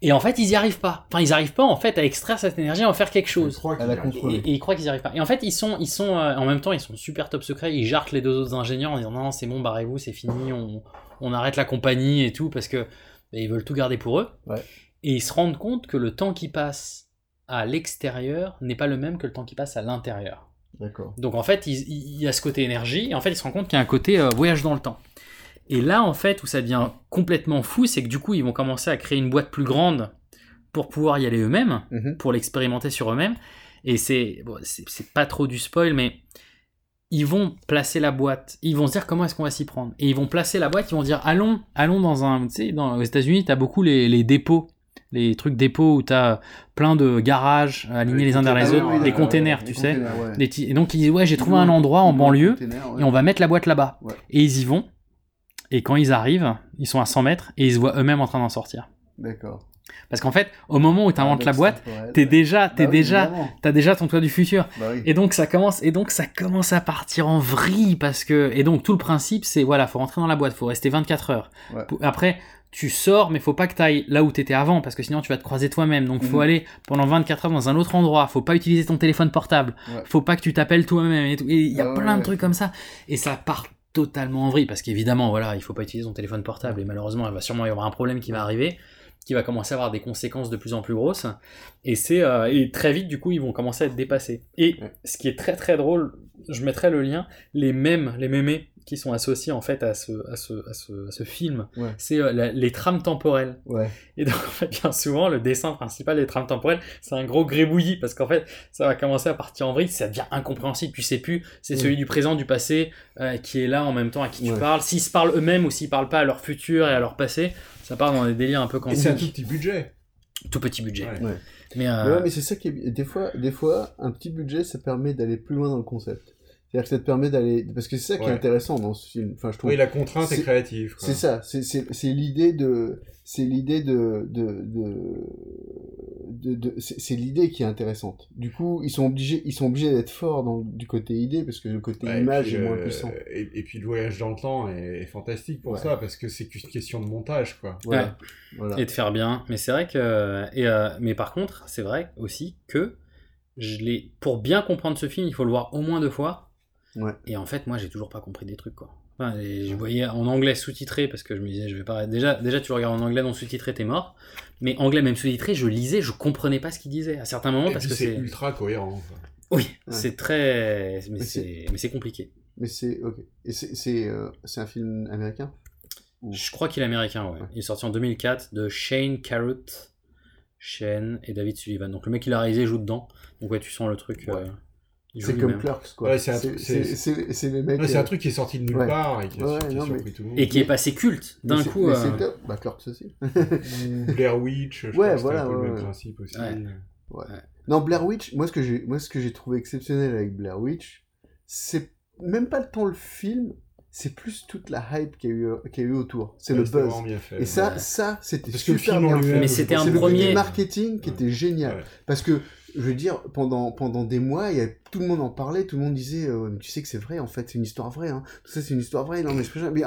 Et en fait, ils y arrivent pas. Enfin, ils arrivent pas en fait à extraire cette énergie, à en faire quelque chose. La Et, ils croient qu'ils y arrivent pas. Et en fait, ils sont, ils sont, euh, en même temps, ils sont super top secrets. Ils jartent les deux autres ingénieurs en disant non, c'est bon, barrez-vous, c'est fini, on, on arrête la compagnie et tout parce que bah, ils veulent tout garder pour eux. Et ils se rendent compte que le temps qui passe à l'extérieur n'est pas le même que le temps qui passe à l'intérieur. D'accord. Donc en fait, il, il y a ce côté énergie, et en fait, ils se rendent compte qu'il y a un côté euh, voyage dans le temps. Et là, en fait, où ça devient complètement fou, c'est que du coup, ils vont commencer à créer une boîte plus grande pour pouvoir y aller eux-mêmes, pour l'expérimenter sur eux-mêmes. Et c'est bon, c'est c'est pas trop du spoil, mais ils vont placer la boîte, ils vont se dire comment est-ce qu'on va s'y prendre? Et ils vont placer la boîte, ils vont dire allons, allons dans un. Tu sais, dans, aux États-Unis, tu as beaucoup les, les dépôts, les trucs dépôts où tu as plein de garages alignés les uns derrière les containers, autres, des containers, tu sais. Des Et donc ils disent ouais, j'ai trouvé un endroit en banlieue et on va mettre la boîte là-bas. Et ils y vont. Et quand ils arrivent, ils sont à 100 mètres et ils se voient eux-mêmes en train d'en sortir. D'accord. Parce qu'en fait, au moment où tu inventes la Paradoxe boîte, t'es déjà, t'es Bah oui, déjà, t'as déjà ton toit du futur. Bah oui. Et donc ça commence, et donc ça commence à partir en vrille parce que, et donc tout le principe c'est voilà, faut rentrer dans la boîte, faut rester 24 heures. Ouais. Après, tu sors, mais faut pas que tu ailles là où t'étais avant parce que sinon tu vas te croiser toi-même. Donc faut Mhm. aller pendant 24 heures dans un autre endroit. Faut pas utiliser ton téléphone portable. Ouais. Faut pas que tu t'appelles toi-même et il y a Ah ouais, plein de trucs comme ça. Et ça part totalement en vrille parce qu'évidemment voilà, il faut pas utiliser son téléphone portable et malheureusement il va sûrement y avoir un problème qui va arriver qui va commencer à avoir des conséquences de plus en plus grosses et c'est euh, et très vite du coup ils vont commencer à être dépassés. Et ce qui est très très drôle je mettrai le lien les mêmes les mémés qui sont associés en fait à ce à ce, à ce, à ce film Ouais. c'est euh, les trames temporelles Ouais. et donc en fait bien souvent le dessin principal des trames temporelles c'est un gros grébouillis parce qu'en fait ça va commencer à partir en vrille ça devient incompréhensible tu sais plus c'est Ouais. celui du présent du passé euh, qui est là en même temps à qui tu parles s'ils se parlent eux-mêmes ou s'ils parlent pas à leur futur et à leur passé ça part dans des délires un peu Et c'est un tout petit budget. tout petit budget mais, euh, Mais c'est ça qui est bi- des fois des fois un petit budget ça permet d'aller plus loin dans le concept c'est-à-dire que ça te permet d'aller parce que c'est ça qui est intéressant dans ce film enfin je trouve Oui, la contrainte est créative, c'est ça c'est l'idée de c'est l'idée de de de, de, de- c'est l'idée qui est intéressante du coup ils sont obligés ils sont obligés d'être forts dans du côté idée parce que le côté Ouais, image puis, est moins euh, puissant Et, et puis le voyage dans le temps est, est fantastique pour Ouais. ça, parce que c'est qu'une question de montage, quoi. Ouais. Voilà. Et de faire bien. Mais c'est vrai que. Et euh, mais par contre, c'est vrai aussi que je l'ai. Pour bien comprendre ce film, il faut le voir au moins deux fois. Ouais. Et en fait, moi, j'ai toujours pas compris des trucs, quoi. Enfin, je voyais en anglais sous-titré parce que je me disais, je vais pas. Déjà, déjà tu regardes en anglais non sous-titré, t'es mort. Mais anglais même sous-titré, je lisais, je comprenais pas ce qu'il disait à certains moments Et parce que c'est ultra cohérent. Oui, Ouais. c'est très. Mais Mais c'est compliqué. mais c'est ok et c'est c'est euh, c'est un film américain? Je crois qu'il est américain, ouais. Il est sorti en 2004 de Shane Carruth, Shane et David Sullivan. Donc le mec qui l'a réalisé joue dedans. Donc ouais, tu sens le truc. euh, c'est comme. Clerks quoi Ouais, c'est un truc- mecs Ouais, euh, un qui est sorti de nulle ouais. part et qui a, mais- surpris tout le monde. Et qui est passé culte d'un coup. mais euh, c'est top. bah Clerks aussi Blair Witch, je Ouais, crois que c'était voilà, un peu le même ouais. principe aussi. Ouais. Ouais. Non, Blair Witch, moi ce que j'ai, moi ce que j'ai trouvé exceptionnel avec Blair Witch, c'est même pas le temps le film, c'est plus toute la hype qu'il y a eu, qu'il y a eu autour. C'est Ouais, le buzz. vraiment bien fait, Et ça, ouais. ça, c'était Parce que le super bien fait. Mais c'était un premier- marketing qui était génial. Parce que, je veux dire, pendant, pendant des mois, il y a, tout le monde en parlait, tout le monde disait, euh, mais tu sais que c'est vrai, en fait, c'est une histoire vraie, hein. Tout ça, c'est une histoire vraie. Non, mais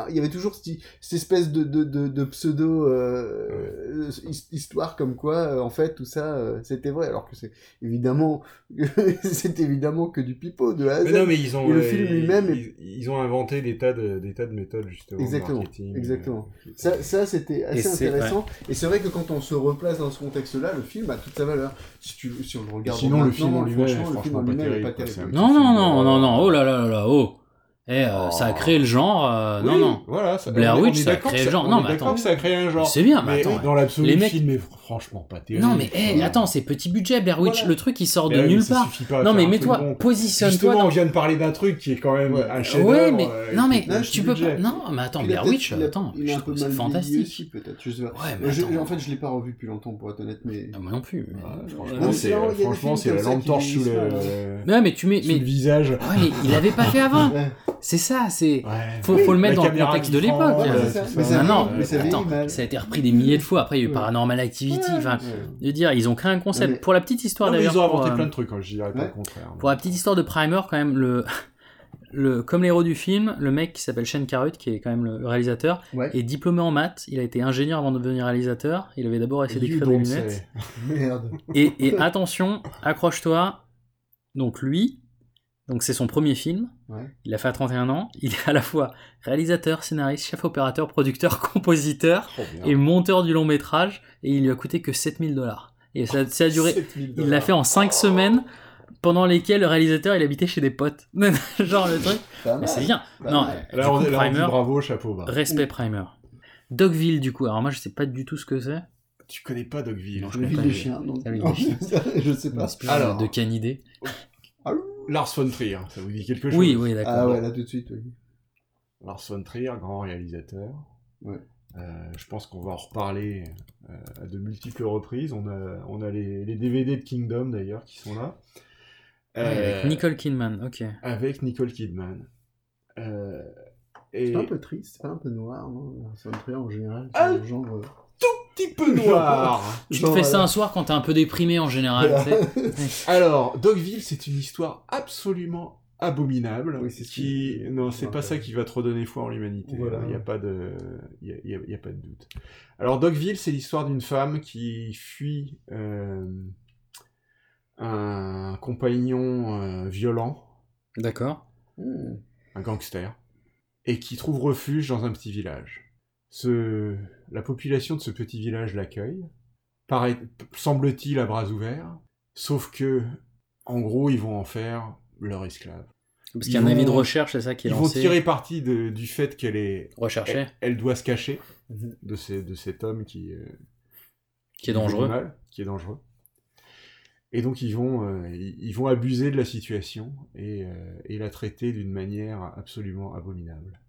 il y avait toujours cette, cette espèce de, de, de, de pseudo, euh, his- histoire comme quoi, euh, en fait, tout ça, euh, c'était vrai. Alors que c'est évidemment, c'est évidemment que du pipeau de Z. Mais non, mais ils ont, le euh, film ils- lui-même est ils, ils ont inventé des tas de, des tas de méthodes, justement. Exactement, marketing, exactement. euh, Ça, ça c'était assez intéressant. Et c'est vrai que quand on se replace dans ce contexte-là, le film a toute sa valeur. Si, tu, si on le regarde Sinon, le film en lui-même est franchement, le film en franchement lui-même pas Non, non, non, non, non. Oh là là là là. Oh. Et euh, Oh. ça a créé le genre. euh, non, Oui, non. Voilà, ça, Blair Witch, ça a créé le genre. on Non, mais attends. ça a créé un genre. C'est bien, mais mais attends. dans l'absolu, les le mecs- film est franchement pas terrible. Non, mais hey, attends, c'est petit budget, Blair Witch. Voilà. Le truc, il sort de nulle part. pas Non, mais mets-toi, bon. positionne-toi. Justement, dans- on vient de parler d'un truc qui est quand même un chef Ouais, mais euh, non, mais tu peux budget. pas. Non, mais attends, Blair Witch, attends, je trouve ça fantastique. peut-être. Je sais pas. En fait, je l'ai pas revu depuis longtemps, pour être honnête, mais. Ah, moi non plus. franchement, c'est la lampe torche sous Mais tu mets. le visage. Ouais, mais il avait pas fait avant. C'est ça, c'est. Ouais. Faut, faut le mettre dans le contexte de l'époque. ouais, non, vieillit- mais ça attends, ça a été repris des milliers de fois. Après, il y a eu Ouais. Paranormal Activity. Enfin, Ouais. je veux dire, ils ont créé un concept. Mais- Pour la petite histoire d'ailleurs. ils ont inventé euh, plein de trucs, hein, je dirais pas le contraire. Pour la petite histoire de Primer, quand même, le, le, comme l'héros du film, le mec qui s'appelle Shane Carruth, qui est quand même le réalisateur, Ouais. est diplômé en maths. Il a été ingénieur avant de devenir réalisateur. Il avait d'abord essayé d'écrire des lunettes. Merde. Et, et attention, accroche-toi. Donc lui, donc c'est son premier film. Ouais. Il a fait à 31 ans. Il est à la fois réalisateur, scénariste, chef opérateur, producteur, compositeur et monteur du long métrage. Et il lui a coûté que 7000 dollars. Et ça, ça a duré. 7000 Il l'a fait en 5 semaines. Pendant lesquelles le réalisateur il habitait chez des potes. Genre le truc. Mais c'est bien. Pas non, mal. du Là, coup, on, là, on dit Primer, bravo, chapeau respect Primer. Dogville du coup. Alors moi je sais pas du tout ce que c'est. Tu connais pas Dogville. Non, je Le connais pas des les- chiens, donc. Ah oui, Non, je sais pas. Alors. de canidé. Lars von Trier, ça vous dit quelque chose Oui, oui, d'accord. Ah ouais, là tout de suite, oui. Lars von Trier, grand réalisateur. Ouais. Euh, je pense qu'on va en reparler euh, à de multiples reprises. On a, on a les, les DVD de Kingdom d'ailleurs qui sont là. Euh, avec Nicole Kidman, ok. Avec Nicole Kidman. Euh, et C'est pas un peu triste, c'est pas un peu noir, non Ça me fait en général. c'est Ah, genre. Euh, petit peu noir. Tu te fais ça un soir quand t'es un peu déprimé en général. Alors, Dogville, c'est une histoire absolument abominable. Oui, c'est qui... Non, c'est pas ça qui va te redonner foi en l'humanité. Voilà. Il n'y a pas de, il y a, il y a- il y a pas de doute. Alors, Dogville, c'est l'histoire d'une femme qui fuit euh, un compagnon euh, violent, D'accord. hmm. un gangster, et qui trouve refuge dans un petit village. Ce... La population de ce petit village l'accueille, paraît... semble-t-il à bras ouverts, sauf que, en gros, ils vont en faire leur esclave. Parce qu'il y a Ils un avis de vont- recherche, c'est ça qui est Ils vont lancé. tirer parti de- du fait qu'elle est Recherché. Elle, elle doit se cacher Mhm. de, ces- de cet homme qui, euh, Qui est dangereux. mal, qui est dangereux. Et donc ils vont, euh, ils ils vont abuser de la situation et, euh, et la traiter d'une manière absolument abominable.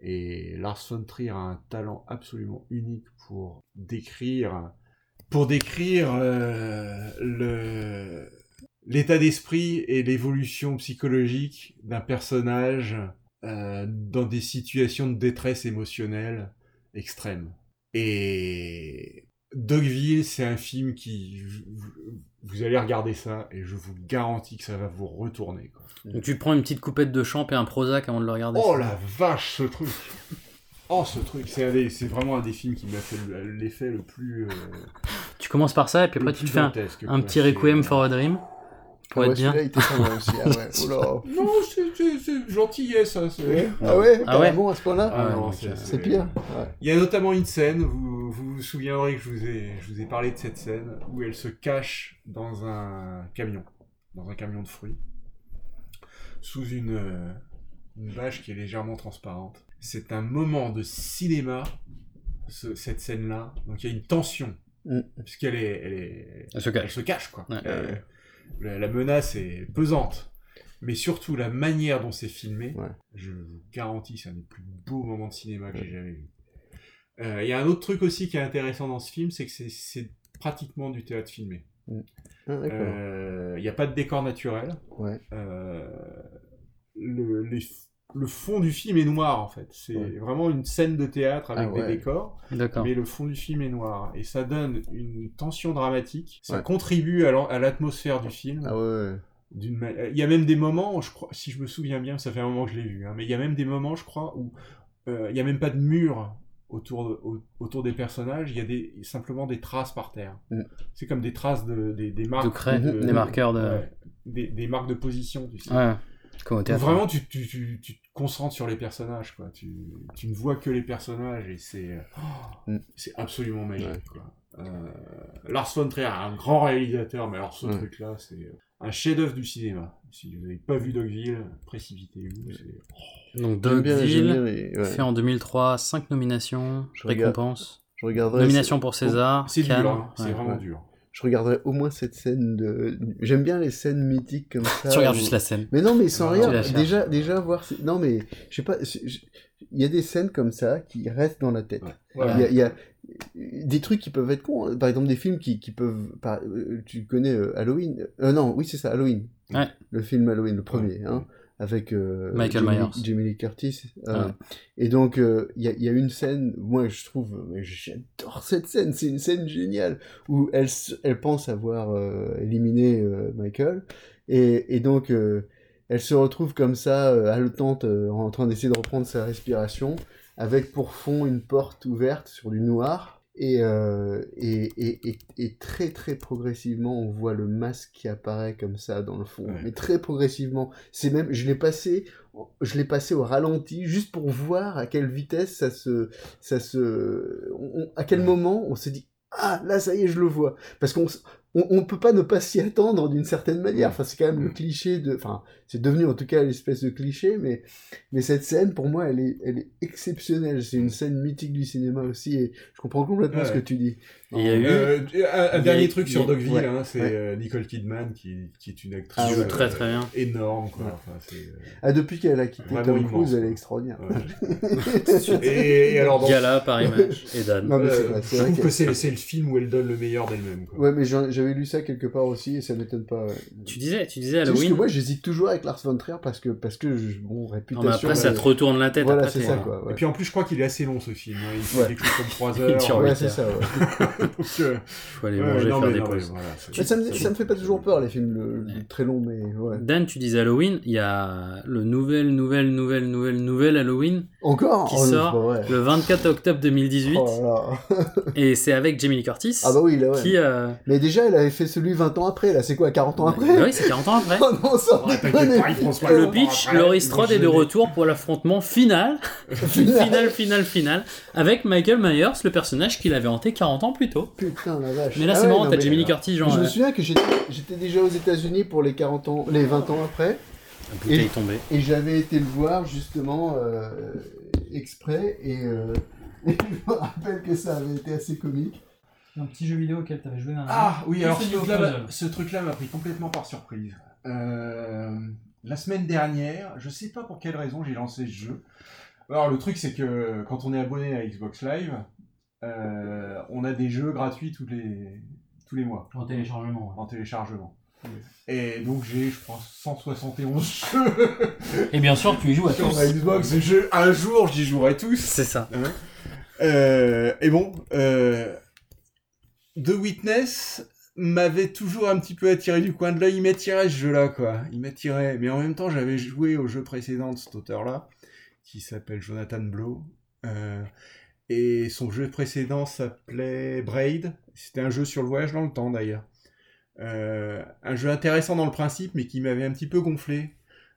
Et Lars von Trier a un talent absolument unique pour décrire, pour décrire euh, l'état d'esprit et l'évolution psychologique d'un personnage euh, dans des situations de détresse émotionnelle extrême. Et Dogville, c'est un film qui vous, allez regarder ça et je vous garantis que ça va vous retourner. quoi. Donc tu te prends une petite coupette de champ et un Prozac avant de le regarder. Oh la vache, ce truc Oh, ce truc, c'est vraiment un des films qui m'a fait le- l'effet le plus. euh, Tu commences par ça et puis après tu te fais un, un petit Requiem for a Dream. Pour Ah être ouais, bien. celui-là, il était aussi. Ah ouais, oh là. Non, c'est- c'est c'est gentillet, ça. c'est- Ah ouais Ah ouais Carrément à ce point-là Ah c'est- euh, C'est pire Ouais. Il y a notamment une scène, vous vous, vous souviendrez que je vous, ai, je vous ai parlé de cette scène, où elle se cache dans un camion, dans un camion de fruits, sous une, euh, une bâche qui est légèrement transparente. C'est un moment de cinéma, ce- cette scène-là. Donc il y a une tension, Mm. puisqu'elle est, elle est, Elle se cache. cache, quoi. Ouais. Euh, la, la menace est pesante. Mais surtout, la manière dont c'est filmé, Ouais. je vous garantis, c'est un des plus beaux moments de cinéma que j'ai jamais vu. Euh, Il y a un autre truc aussi qui est intéressant dans ce film, c'est que c'est- pratiquement du théâtre filmé. Ah, d'accord. Euh, Il n'y a pas de décor naturel. Ouais. Euh, le, les- le fond du film est noir en fait. C'est Ouais. vraiment une scène de théâtre avec Ah ouais. des décors, mais le fond du film est noir. Et ça donne une tension dramatique. Ça Ouais. contribue à l'atmosphère du film. Ah ma- Il y a même des moments, je crois, si je me souviens bien, ça fait un moment que je l'ai vu, hein, mais il y a même des moments, je crois, où euh, il n'y a même pas de mur autour, de- au- autour des personnages, il y a des, simplement des traces par terre. Mm. C'est comme des traces de, des, des marques. De craie, des marqueurs de- ouais, des, des marques de position, tu sais. Vraiment, tu, tu, tu, tu te concentres sur les personnages, quoi. Tu, tu ne vois que les personnages et c'est oh, Mm. c'est absolument magique, quoi. Euh, Lars von Trier, un grand réalisateur, mais alors ce Ouais. truc-là, c'est un chef-d'œuvre du cinéma. Si vous n'avez pas vu Dogville, précipitez-vous. c'est- Donc Dogville, ouais. fait en 2003, 5 nominations, Je regarde- récompenses. je regarderai, Nomination pour César, C'est dur, Cannes. hein, c'est Ouais. vraiment ouais. dur. Je regarderai au moins cette scène de. J'aime bien les scènes mythiques comme ça. Tu regardes où- juste la scène. Mais non, mais sans rien. Déjà, déjà voir. Non, mais je sais pas. Il y a des scènes comme ça qui restent dans la tête. Il Ouais. y, a, il y a des trucs qui peuvent être cons. hein. Par exemple, des films qui, qui peuvent. par- euh, Tu connais euh, Halloween Euh, Non, oui, c'est ça, Halloween. Ouais. Le film Halloween, le premier. Hein, avec euh, Michael Jamie- Myers. Jamie Lee Curtis. euh, Ouais. Et donc, euh, il y, a, il y a une scène, moi je trouve, j'adore cette scène, c'est une scène géniale, où elle, elle pense avoir euh, éliminé euh, Michael, et, et donc euh, elle se retrouve comme ça, euh, haletante, euh, en train d'essayer de reprendre sa respiration, avec pour fond une porte ouverte sur du noir, et, euh, et, et, et, et très très progressivement, on voit le masque qui apparaît comme ça dans le fond, mais très progressivement. C'est même, je l'ai passé, je l'ai passé au ralenti juste pour voir à quelle vitesse ça se, ça se, on- à quel moment on se dit ah là ça y est je le vois. Parce qu'on on, on peut pas ne pas s'y attendre d'une certaine manière. Enfin c'est quand même le cliché de, enfin c'est devenu en tout cas l'espèce de cliché, mais mais cette scène pour moi elle est elle est exceptionnelle. C'est une scène mythique du cinéma aussi et je comprends complètement Ouais. ce que tu dis. Et il y a eu- Euh, un, un il y a- dernier truc sur a- Dogville, ouais, hein, c'est ouais. euh, Nicole Kidman qui, qui est une actrice Ah ouais. euh, Très, très bien. énorme. Quoi. Enfin, euh, Ah depuis qu'elle a quitté Tom immense, Cruise elle est extraordinaire. et, et alors, dans- Gala, par image, et Dan. Non, mais Euh, vrai, je trouve que- c'est le film où elle donne le meilleur d'elle-même. Ouais, mais j'avais lu ça quelque part aussi et ça m'étonne pas. Tu disais, tu disais Halloween. que moi j'hésite toujours avec Lars von Trier parce que, parce que je- bon, Non, réputation. mais après, ça mais- te retourne la tête. Voilà, après, c'est ça quoi. ouais. Et puis en plus, je crois qu'il est assez long ce film. hein. Il fait Ouais. quelque chose comme 3 Il heures. Ouais, c'est ça, ouais. Donc, euh, Faut aller ouais, manger, non, faire mais des non, mais pauses. voilà, c'est- Mais ça, me, ça me fait pas toujours peur les films le- très longs, mais ouais. Dan, tu disais Halloween, il y a le nouvel, nouvelle, nouvelle, nouvelle, nouvelle Halloween Encore qui Oh, non, sort le 24 octobre 2018 Oh là là. et c'est avec Jamie Lee Curtis Ah bah oui, là ouais. qui euh, Mais déjà, elle avait fait celui 20 ans après, là, c'est quoi, 40 ans après oui, c'est 40 ans après. Oh non, ça Le pitch, après, Laurie Strode est de retour pour l'affrontement final, final, final, final, avec Michael Myers, le personnage qu'il avait hanté 40 ans plus tôt. Putain, la vache. Mais là, Ah c'est marrant, t'as Lee Curtis, genre, Je me euh, souviens que j'étais déjà aux États-Unis pour les 40 ans, les 20 ans après. Et- j'avais été le voir justement euh, exprès et, euh, et je me rappelle que ça avait été assez comique. Un petit jeu vidéo auquel t'avais joué Ah oui, alors ce truc-là m'a- ce truc-là m'a pris complètement par surprise. Euh, la semaine dernière, je sais pas pour quelle raison j'ai lancé ce jeu. Alors le truc c'est que quand on est abonné à Xbox Live, euh, on a des jeux gratuits tous les tous les mois En téléchargement. en téléchargement. Et donc j'ai, je pense, 171 jeux Et bien sûr, tu y joues à sur tous. ma Xbox. Et je- un jour, j'y jouerai tous. C'est ça. Hein. Euh, et bon, euh, The Witness m'avait toujours un petit peu attiré du coin de l'œil. Il m'attirait ce jeu-là, quoi. Il m'attirait. Mais en même temps, j'avais joué au jeu précédent de cet auteur-là, qui s'appelle Jonathan Blow. Euh, et son jeu précédent s'appelait Braid. C'était un jeu sur le voyage dans le temps, d'ailleurs. Euh, un jeu intéressant dans le principe, mais qui m'avait un petit peu gonflé.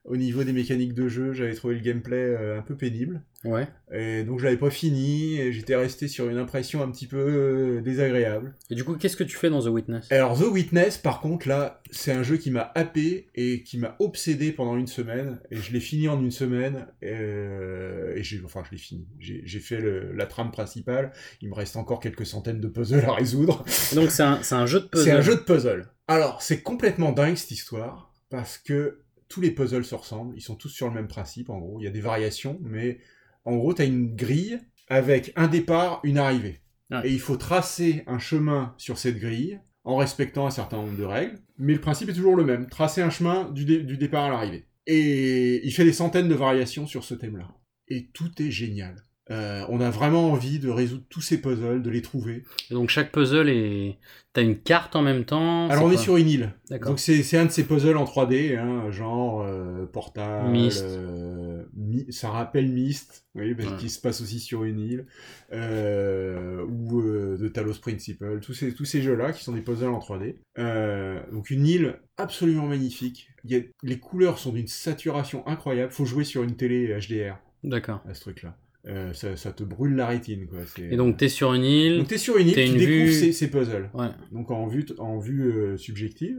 Au niveau des mécaniques de jeu, j'avais trouvé le gameplay euh, un peu pénible. Ouais. Et donc je l'avais pas fini, et j'étais resté sur une impression un petit peu euh, désagréable. Et du coup, qu'est-ce que tu fais dans The Witness? Alors The Witness, par contre, là, c'est un jeu qui m'a happé et qui m'a obsédé pendant une semaine, et je l'ai fini en une semaine, euh, et j'ai, enfin je l'ai fini. J'ai fait le- la trame principale, il me reste encore quelques centaines de puzzles à résoudre. Donc c'est un, c'est un jeu de puzzle. C'est un jeu de puzzle. Alors, c'est complètement dingue cette histoire, parce que tous les puzzles se ressemblent, ils sont tous sur le même principe, en gros. Il y a des variations, mais en gros, tu as une grille avec un départ, une arrivée. Ouais. Et il faut tracer un chemin sur cette grille en respectant un certain nombre de règles, mais le principe est toujours le même, tracer un chemin du, dé- du départ à l'arrivée. Et il fait des centaines de variations sur ce thème-là. Et tout est génial. Euh, on a vraiment envie de résoudre tous ces puzzles, de les trouver. Et donc chaque puzzle est. T'as une carte en même temps. Alors on est sur une île. D'accord. Donc c'est c'est un de ces puzzles en 3D, hein, genre euh, Portal, Myst. euh, Mi- ça rappelle Myst, oui, parce Ouais. qu'il se passe aussi sur une île, euh, ou The Talos Principle, tous ces, tous ces jeux-là qui sont des puzzles en 3D. Euh, donc une île absolument magnifique. Il y a, les couleurs sont d'une saturation incroyable. Faut jouer sur une télé HDR D'accord. à ce truc-là. Euh, ça, ça te brûle la rétine, quoi. Et donc t'es sur une île. donc t'es sur une île, tu une découvres vue- ces, ces puzzles. Ouais. Donc en vue, en vue euh, subjective.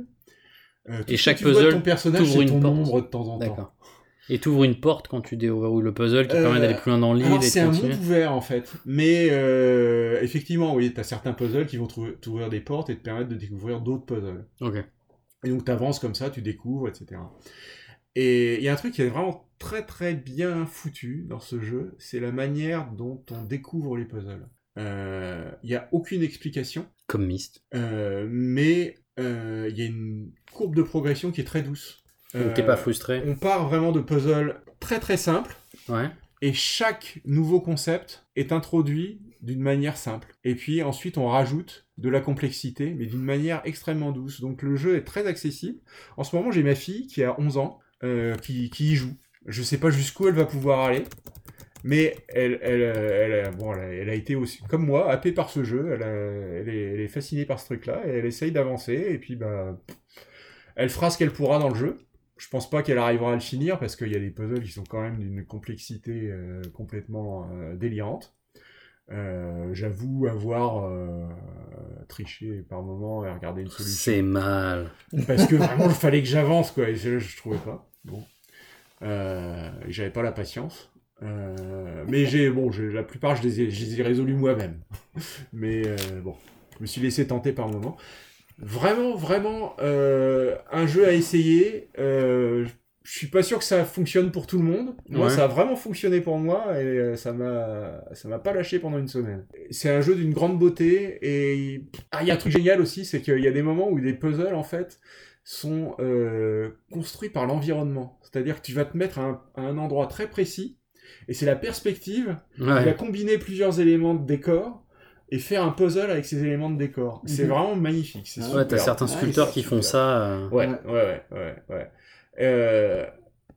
Euh, Et chaque tu vois puzzle ton personnage, c'est une ton porte. ombre de temps en temps. Et t'ouvres une porte quand tu déverrouilles le puzzle qui Euh, permet d'aller plus loin dans le livre alors, et c'est un monde ouvert en fait, mais euh, effectivement, oui, t'as certains puzzles qui vont t'ouvrir des portes et te permettre de découvrir d'autres puzzles. Ok. Et donc t'avances comme ça, tu découvres, etc. Et il y a un truc qui est vraiment très très bien foutu dans ce jeu, c'est la manière dont on découvre les puzzles. Euh, Il y a aucune explication, Comme Myst. euh, mais euh, il y a une courbe de progression qui est très douce. Donc t'es pas frustré. On part vraiment de puzzles très très simples. Ouais. Et chaque nouveau concept est introduit d'une manière simple. Et puis ensuite, on rajoute de la complexité, mais d'une manière extrêmement douce. Donc le jeu est très accessible. En ce moment, j'ai ma fille qui a 11 ans, euh, qui, y joue. Je sais pas jusqu'où elle va pouvoir aller. Mais elle, elle, elle, a- été aussi, comme moi, happée par ce jeu. Elle, est, fascinée par ce truc-là et elle essaye d'avancer. Et puis, bah, elle fera ce qu'elle pourra dans le jeu. Je pense pas qu'elle arrivera à le finir parce qu'il y a des puzzles qui sont quand même d'une complexité euh, complètement euh, délirante. Euh, J'avoue avoir euh, triché par moment et regardé une solution. C'est mal. Parce que vraiment, il fallait que j'avance, quoi. Et je, je trouvais pas. Bon. Euh, J'avais pas la patience. Euh, mais j'ai, bon, la plupart, je les ai, je les ai résolus moi-même. mais euh, bon, je me suis laissé tenter par moment. Vraiment, vraiment, un jeu à essayer. Je suis pas sûr que ça fonctionne pour tout le monde. Moi, Ouais. ça a vraiment fonctionné pour moi et euh, ça m'a, ça m'a pas lâché pendant une semaine. C'est un jeu d'une grande beauté et ah, il y a un truc génial aussi, c'est qu'il y a des moments où des puzzles en fait sont euh, construits par l'environnement. C'est-à-dire que tu vas te mettre à un, à un endroit très précis et c'est la perspective qui Ouais. va combiner plusieurs éléments de décor et faire un puzzle avec ces éléments de décor. C'est Mhm. vraiment magnifique. C'est Ouais, t'as certains sculpteurs qui font ça. euh, Ouais, ouais, ouais, ouais, ouais. Euh,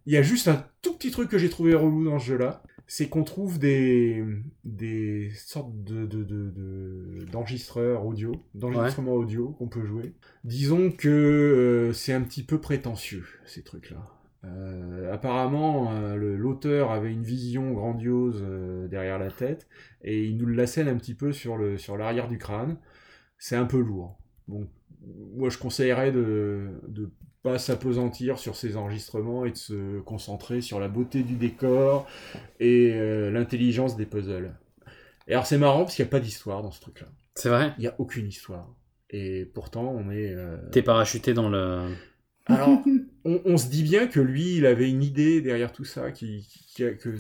Il y a juste un tout petit truc que j'ai trouvé relou dans ce jeu-là, c'est qu'on trouve des, des sortes de, de, de, de- d'enregistreurs audio, d'enregistrements audio qu'on peut jouer. Disons que euh, c'est un petit peu prétentieux, ces trucs-là. Euh, apparemment, euh, le- l'auteur avait une vision grandiose derrière la tête, et il nous l'assène un petit peu sur le sur l'arrière du crâne. C'est un peu lourd. Donc, moi, je conseillerais de de pas s'apesantir sur ces enregistrements et de se concentrer sur la beauté du décor et euh, l'intelligence des puzzles. Et alors, c'est marrant parce qu'il n'y a pas d'histoire dans ce truc-là. C'est vrai? Il n'y a aucune histoire. Et pourtant, on est. euh, T'es parachuté dans le. alors, on, on se dit bien que lui, il avait une idée derrière tout ça, qui, qui a- que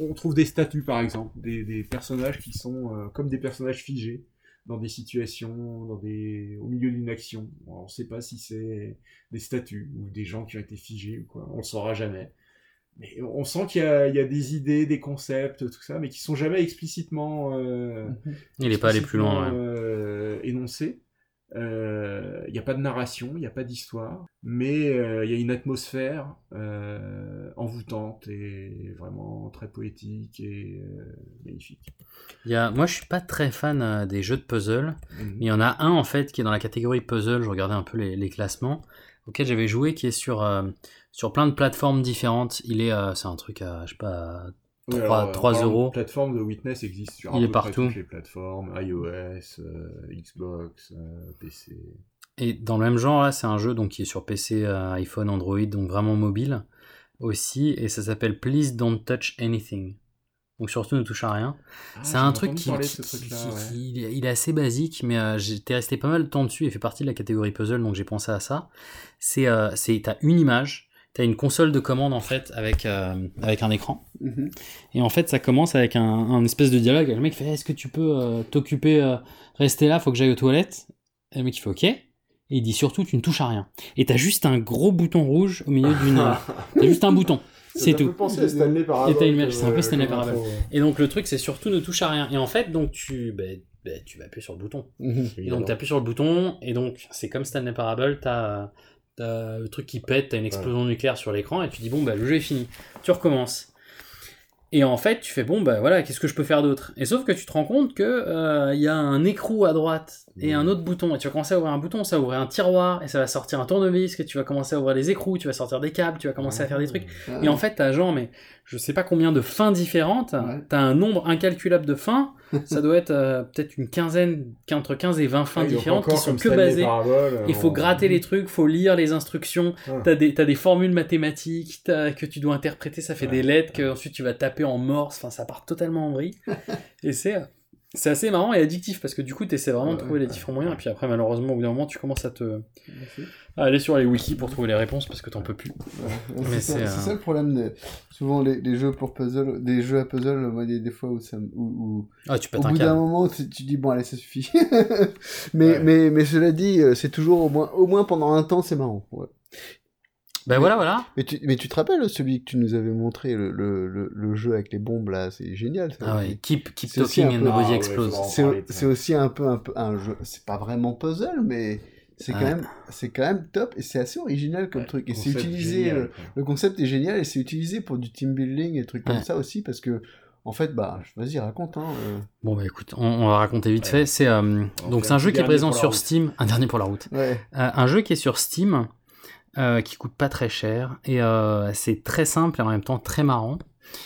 on trouve des statues par exemple, des, des personnages qui sont euh, comme des personnages figés dans des situations, dans des, au milieu d'une action. On ne sait pas si c'est des statues ou des gens qui ont été figés ou quoi. On le saura jamais. Mais on sent qu'il y, y a des idées, des concepts, tout ça, mais qui sont jamais explicitement. euh, Il est pas allé plus loin, explicitement, euh, énoncés. Euh, Il n'y a pas de narration, il n'y a pas d'histoire, mais euh, il y a une atmosphère euh, envoûtante et vraiment très poétique et euh, magnifique. Y a... Moi, je suis pas très fan euh, des jeux de puzzle, Mhm. mais il y en a un en fait qui est dans la catégorie puzzle. Je regardais un peu les, les classements auquel j'avais joué, qui est sur euh, sur plein de plateformes différentes. Il est, euh, c'est un truc à, je sais pas, Oui, 3, alors, 3 en parlant de euros. plateforme de Witness existe sur Il à est peu près partout. toutes les plateformes, iOS, euh, Xbox, euh, PC. Et dans le même genre, là, c'est un jeu donc, qui est sur PC, euh, iPhone, Android, donc vraiment mobile aussi, et ça s'appelle Please Don't Touch Anything. Donc surtout ne touche à rien. Ah, c'est un truc qui, qui- ce qui- ouais. qui- il, est- il est assez basique, mais euh, j'étais resté pas mal de temps dessus. Il fait partie de la catégorie puzzle, donc j'ai pensé à ça. C'est, euh, c'est, t'as une image, t'as une console de commande en fait avec euh, avec un écran. Mhm. Et en fait, ça commence avec un, un espèce de dialogue. Le mec fait Est-ce que tu peux euh, t'occuper, euh, rester là, faut que j'aille aux toilettes Et le mec il fait Ok. Et il dit surtout Tu ne touches à rien. Et t'as juste un gros bouton rouge au milieu d'une. t'as juste un bouton. C'est tout. Stanley Parable, Et t'as une c'est un peu Stanley Parable. Et donc le truc, c'est surtout ne touche à rien. Et en fait, donc tu, ben, ben, tu vas appuyer sur le bouton. Et Évidemment. donc t'appuies sur le bouton, et donc c'est comme Stanley Parable, t'as as le truc qui pète, t'as une explosion nucléaire sur l'écran, et tu dis bon bah le jeu est fini. Tu recommences. Et en fait, tu fais bon bah voilà, qu'est-ce que je peux faire d'autre? Et sauf que tu te rends compte que euh, il y a un écrou à droite et un autre bouton, et tu vas commencer à ouvrir un bouton, ça va ouvrir un tiroir, et ça va sortir un tournevis, que tu vas commencer à ouvrir les écrous, tu vas sortir des câbles, tu vas commencer à faire des trucs. Ah. Et en fait, t'as genre mais je sais pas combien de fins différentes, t'as un nombre incalculable de fins ça doit être euh, peut-être une quinzaine, entre 15 et 20 fins différentes qui sont que basées. Il faut gratter les trucs, faut lire les instructions. Ah. T'as des, t'as des formules mathématiques que tu dois interpréter, ça fait des lettres que ensuite tu vas taper en morse. Enfin, ça part totalement en vrille. et c'est. C'est assez marrant et addictif parce que du coup, tu essaies vraiment de trouver les différents moyens. Et puis après, malheureusement, au bout d'un moment, tu commences à te. à aller sur les wikis pour trouver les réponses parce que t'en peux plus. C'est ça, euh, le problème. souvent, les, les jeux pour puzzle, des jeux à puzzle, moi, des fois où ça où, où- Ah, tu au bout d'un moment, tu, tu dis bon, allez, ça suffit. mais, mais, mais cela dit, euh, c'est toujours au moins, au moins pendant un temps, c'est marrant. Ouais. Ben Mais- voilà, voilà. Mais tu, mais tu te rappelles celui que tu nous avais montré, le, le, le, le jeu avec les bombes là, c'est génial. ça. Ah ouais, keep- keep talking and nobody Ah ouais, explode. C'est- aussi un peu, un peu un jeu. C'est pas vraiment puzzle, mais c'est quand Ouais. même, c'est quand même top et c'est assez original comme truc. Et c'est concept utilisé, génial, euh, le concept est génial et c'est utilisé pour du team building et trucs comme ça aussi parce que, en fait, bah, vas-y raconte. Hein, euh. Bon bah écoute, on, on va raconter vite fait. C'est euh, donc c'est un jeu qui est présent sur route. Steam, un dernier pour la route. Ouais. Euh, un jeu qui est sur Steam, euh, qui coûte pas très cher et euh, c'est très simple et en même temps très marrant.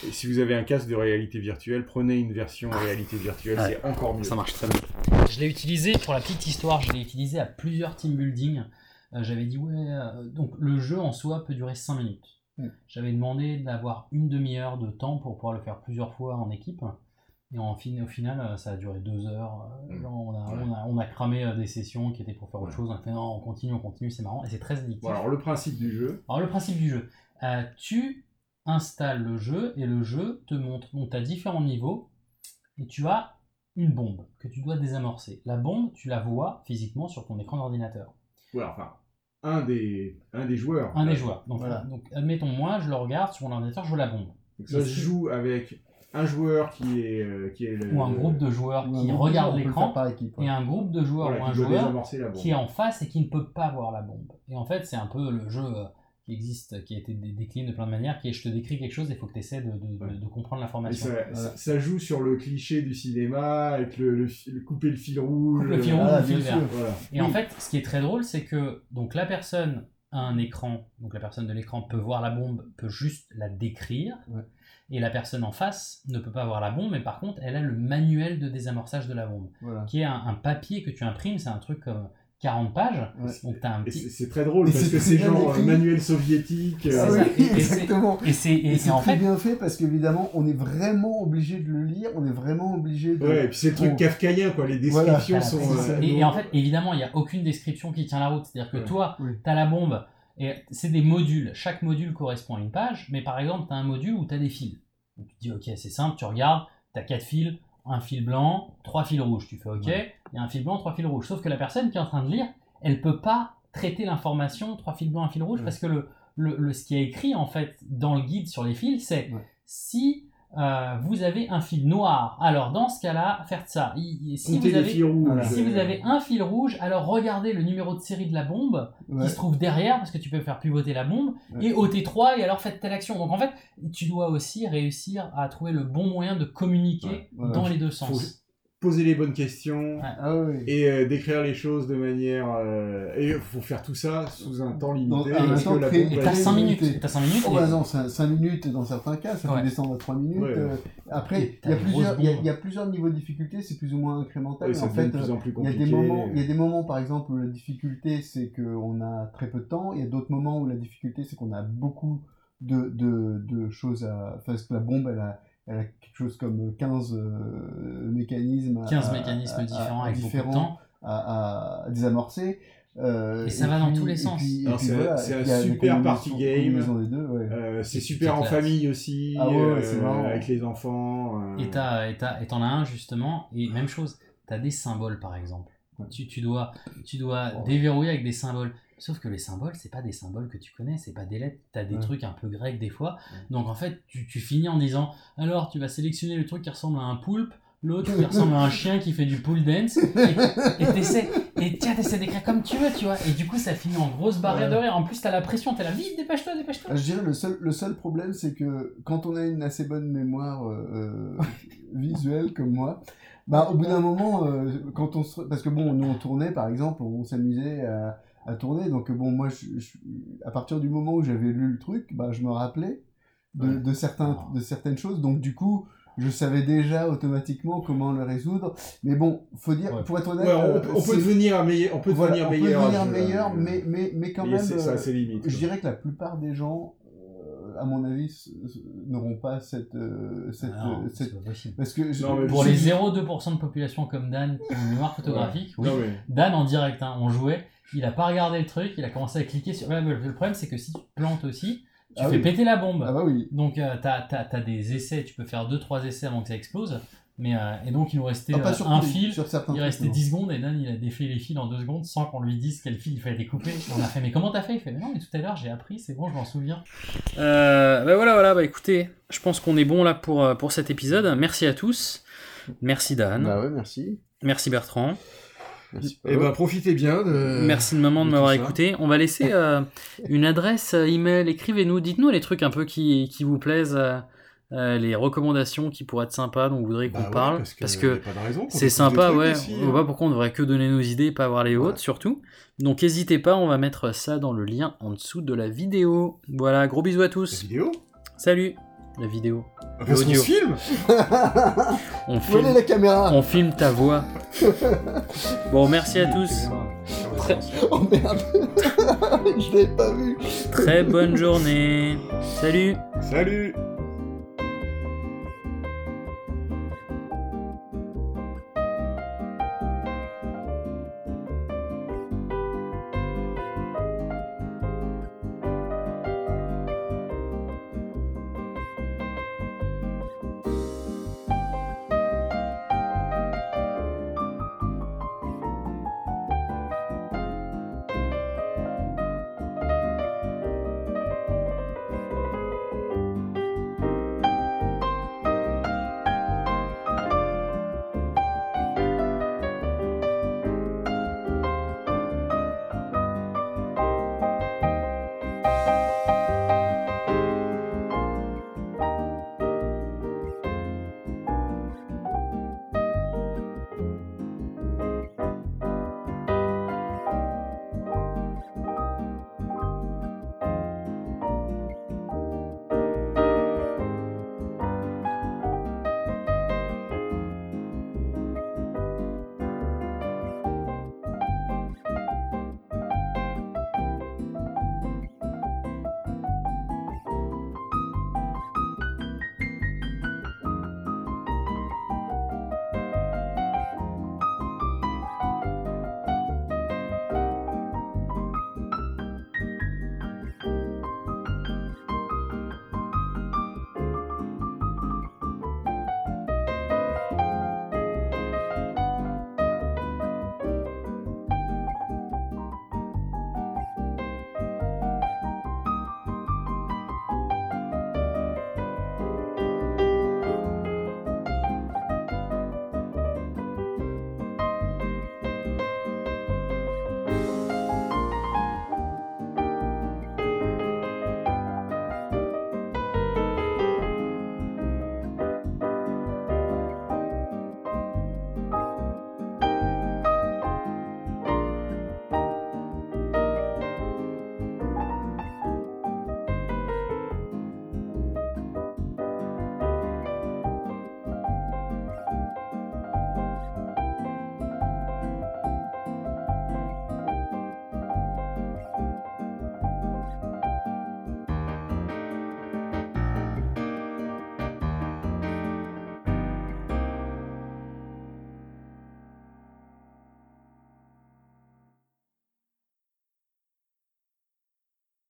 Et si vous avez un casque de réalité virtuelle, prenez une version réalité virtuelle, c'est encore mieux. Ça marche très bien. Je l'ai utilisé pour la petite histoire, je l'ai utilisé à plusieurs team building. Euh, J'avais dit ouais, euh, donc le jeu en soi peut durer 5 minutes. Mm. J'avais demandé d'avoir une demi-heure de temps pour pouvoir le faire plusieurs fois en équipe. Et en fin, au final, euh, ça a duré deux heures. Euh, Mm. genre, on, a, on, a, on a cramé euh, des sessions qui étaient pour faire autre chose. On a fait non, on continue, on continue, c'est marrant. Et c'est très addictif. Bon, alors le principe du jeu. Alors le principe du jeu, euh, tu installes le jeu et le jeu te montre, donc tu as différents niveaux et tu as une bombe que tu dois désamorcer. La bombe, tu la vois physiquement sur ton écran d'ordinateur. Ouais, enfin, un des, un des joueurs. Un des joueurs. Donc, Voilà. donc admettons moi, je le regarde sur mon ordinateur, je vois la bombe. Donc ça se joue avec un joueur qui est, euh, qui est le- ou un groupe de joueurs qui groupe de regardent joueurs, on peut le l'écran ouais. et un groupe de joueurs Voilà, ou qui un joueur qui est en face et qui ne peut pas voir la bombe. Et en fait, c'est un peu le jeu euh, qui existe, qui a été dé- décliné de plein de manières, qui est je te décris quelque chose et il faut que tu essaies de, de- de- de comprendre l'information. ça, ça- ça joue sur le cliché du cinéma, avec le, le, le couper le fil rouge. Coupe le fil rouge euh, ou le fil vert. Voilà. Et en fait, ce qui est très drôle, c'est que donc la personne a un écran, donc la personne de l'écran peut voir la bombe, peut juste la décrire, et la personne en face ne peut pas voir la bombe, mais par contre, elle a le manuel de désamorçage de la bombe, Voilà. qui est un, un papier que tu imprimes, c'est un truc comme 40 pages, donc t'as un Et petit... c'est- très drôle Et parce c'est que c'est genre écrit. euh, manuel soviétique. euh, Ah oui. Et- exactement. et c'est- en très fait- bien fait parce qu'évidemment, on est vraiment obligé de le lire, on est vraiment obligé de. Ouais, et puis c'est le truc on- kafkaïen, quoi. Les Voilà. descriptions sont. Euh, et, et en fait, évidemment, il n'y a aucune description qui tient la route. C'est-à-dire que Ouais. toi, tu as la bombe, et c'est des modules. Chaque module correspond à une page, mais par exemple, tu as un module où tu as des fils. Donc, tu te dis, ok, c'est simple, tu regardes, tu as quatre fils, un fil blanc, trois fils rouges. Tu fais, ok, il y a un fil blanc, trois fils rouges. Sauf que la personne qui est en train de lire, elle peut pas traiter l'information trois fils blancs, un fil rouge, parce que le, le, le- ce qui est écrit, en fait, dans le guide sur les fils, c'est si euh, vous avez un fil noir, alors dans ce cas-là, faites ça. Si, vous avez, si Euh, avez un fil rouge, alors regardez le numéro de série de la bombe Ouais. qui se trouve derrière, parce que tu peux faire pivoter la bombe, Ouais. et ôter 3 et alors faites telle action. Donc en fait, tu dois aussi réussir à trouver le bon moyen de communiquer Ouais. dans les deux Faut sens. Poser les bonnes questions Ah oui. et euh, décrire les choses de manière. euh, et il faut faire tout ça sous un temps Dans limité. parce temps que la bombe t'as être- 5 minutes. limité. T'as 5 minutes. Oh et- bah non, 5 minutes dans certains cas, ça Ouais. peut descendre à 3 minutes. Ouais. euh, après, il y, a plusieurs, il, y a, y plusieurs niveaux de difficulté, c'est plus ou moins incrémental. En fait, il y a des moments, il y a des moments, par exemple, où la difficulté, c'est qu'on a très peu de temps. Il y a d'autres moments où la difficulté, c'est qu'on a beaucoup de, de, de choses à... Enfin, parce que la bombe, elle a, elle a quelque chose comme 15 euh, mécanismes. à- 15 à- mécanismes à- différents à- avec beaucoup de différents temps. À, à désamorcer. Euh, Et ça va dans tous les sens. c'est voilà, un super party game. ouais. Euh, c'est super en famille aussi, Ah ouais, euh, avec les enfants. euh, Et t'en as un justement, et même chose, t'as des symboles par exemple. Tu, tu dois, tu dois Oh. déverrouiller avec des symboles. Sauf que les symboles, c'est pas des symboles que tu connais, c'est pas des lettres, t'as des Ouais. trucs un peu grecs des fois. Donc en fait, tu, tu finis en disant alors tu vas sélectionner le truc qui ressemble à un poulpe, l'autre qui ressemble à un chien qui fait du pool dance, et et t'essaies, et tiens, t'essaies d'écrire comme tu veux, tu vois. Et du coup, ça finit en grosse barrière Ouais. de rire. En plus, t'as la pression, t'es là, vite, dépêche-toi, dépêche-toi. Je dirais le seul, le seul problème, c'est que quand on a une assez bonne mémoire euh, euh, visuelle comme moi, bah, au bout d'un moment, euh, quand on se... parce que bon, nous on tournait par exemple, on s'amusait à, à tourner, donc bon, moi, je, je- à partir du moment où j'avais lu le truc, bah, je me rappelais de, de, certains, de certaines choses, donc du coup, je savais déjà automatiquement comment le résoudre. Mais bon, faut dire, pour être honnête, Ouais, on, euh, on peut c'est- devenir meilleur, on peut voilà, devenir on peut meilleur. devenir meilleur, euh, mais, mais, mais quand mais même, ça euh, je dirais que la plupart des gens, euh, à mon avis, n'auront pas cette, euh, cette, Ah non, euh, cette- c'est pas possible. parce que je- pour je- les 0,2% de population comme Dan qui ont une mémoire photographique, Ouais. oui. Non, mais- Dan en direct, hein, on jouait, il a pas regardé le truc, il a commencé à cliquer sur. Le problème c'est que si tu te plantes aussi, tu Ah fais oui. péter la bombe. Ah bah oui. Donc euh, t'as as, des essais, tu peux faire 2-3 essais avant que ça explose. Mais, euh, et donc il nous restait Ah, pas euh, sur un fil, sur certains il trucs, restait non. 10 secondes et Dan il a défait les fils en 2 secondes sans qu'on lui dise quel fil il fallait découper. On a fait mais comment t'as fait? Il fait mais non mais tout à l'heure j'ai appris, c'est bon je m'en souviens. Euh, bah voilà voilà bah écoutez, je pense qu'on est bon là pour, euh, pour cet épisode. Merci à tous. Merci Dan. Bah ouais, merci. Merci Bertrand. Merci. Eh ben, profitez bien de. Merci de maman de de m'avoir écouté. On va laisser euh, une adresse email. Écrivez-nous, dites-nous les trucs un peu qui, qui vous plaisent, euh, les recommandations qui pourraient être sympas, dont vous voudriez qu'on Bah ouais, parle. parce que c'est sympa, ouais. aussi, On voit hein. pas pourquoi on devrait que donner nos idées et pas avoir les autres, surtout. Donc n'hésitez pas, on va mettre ça dans le lien en dessous de la vidéo. Voilà, gros bisous à tous. La vidéo? Salut. La vidéo. Parce L'audio. se filme On filme la caméra? On filme ta voix. Bon, merci à tous. Très- Oh merde Je l'avais pas vu Très bonne journée. Salut. Salut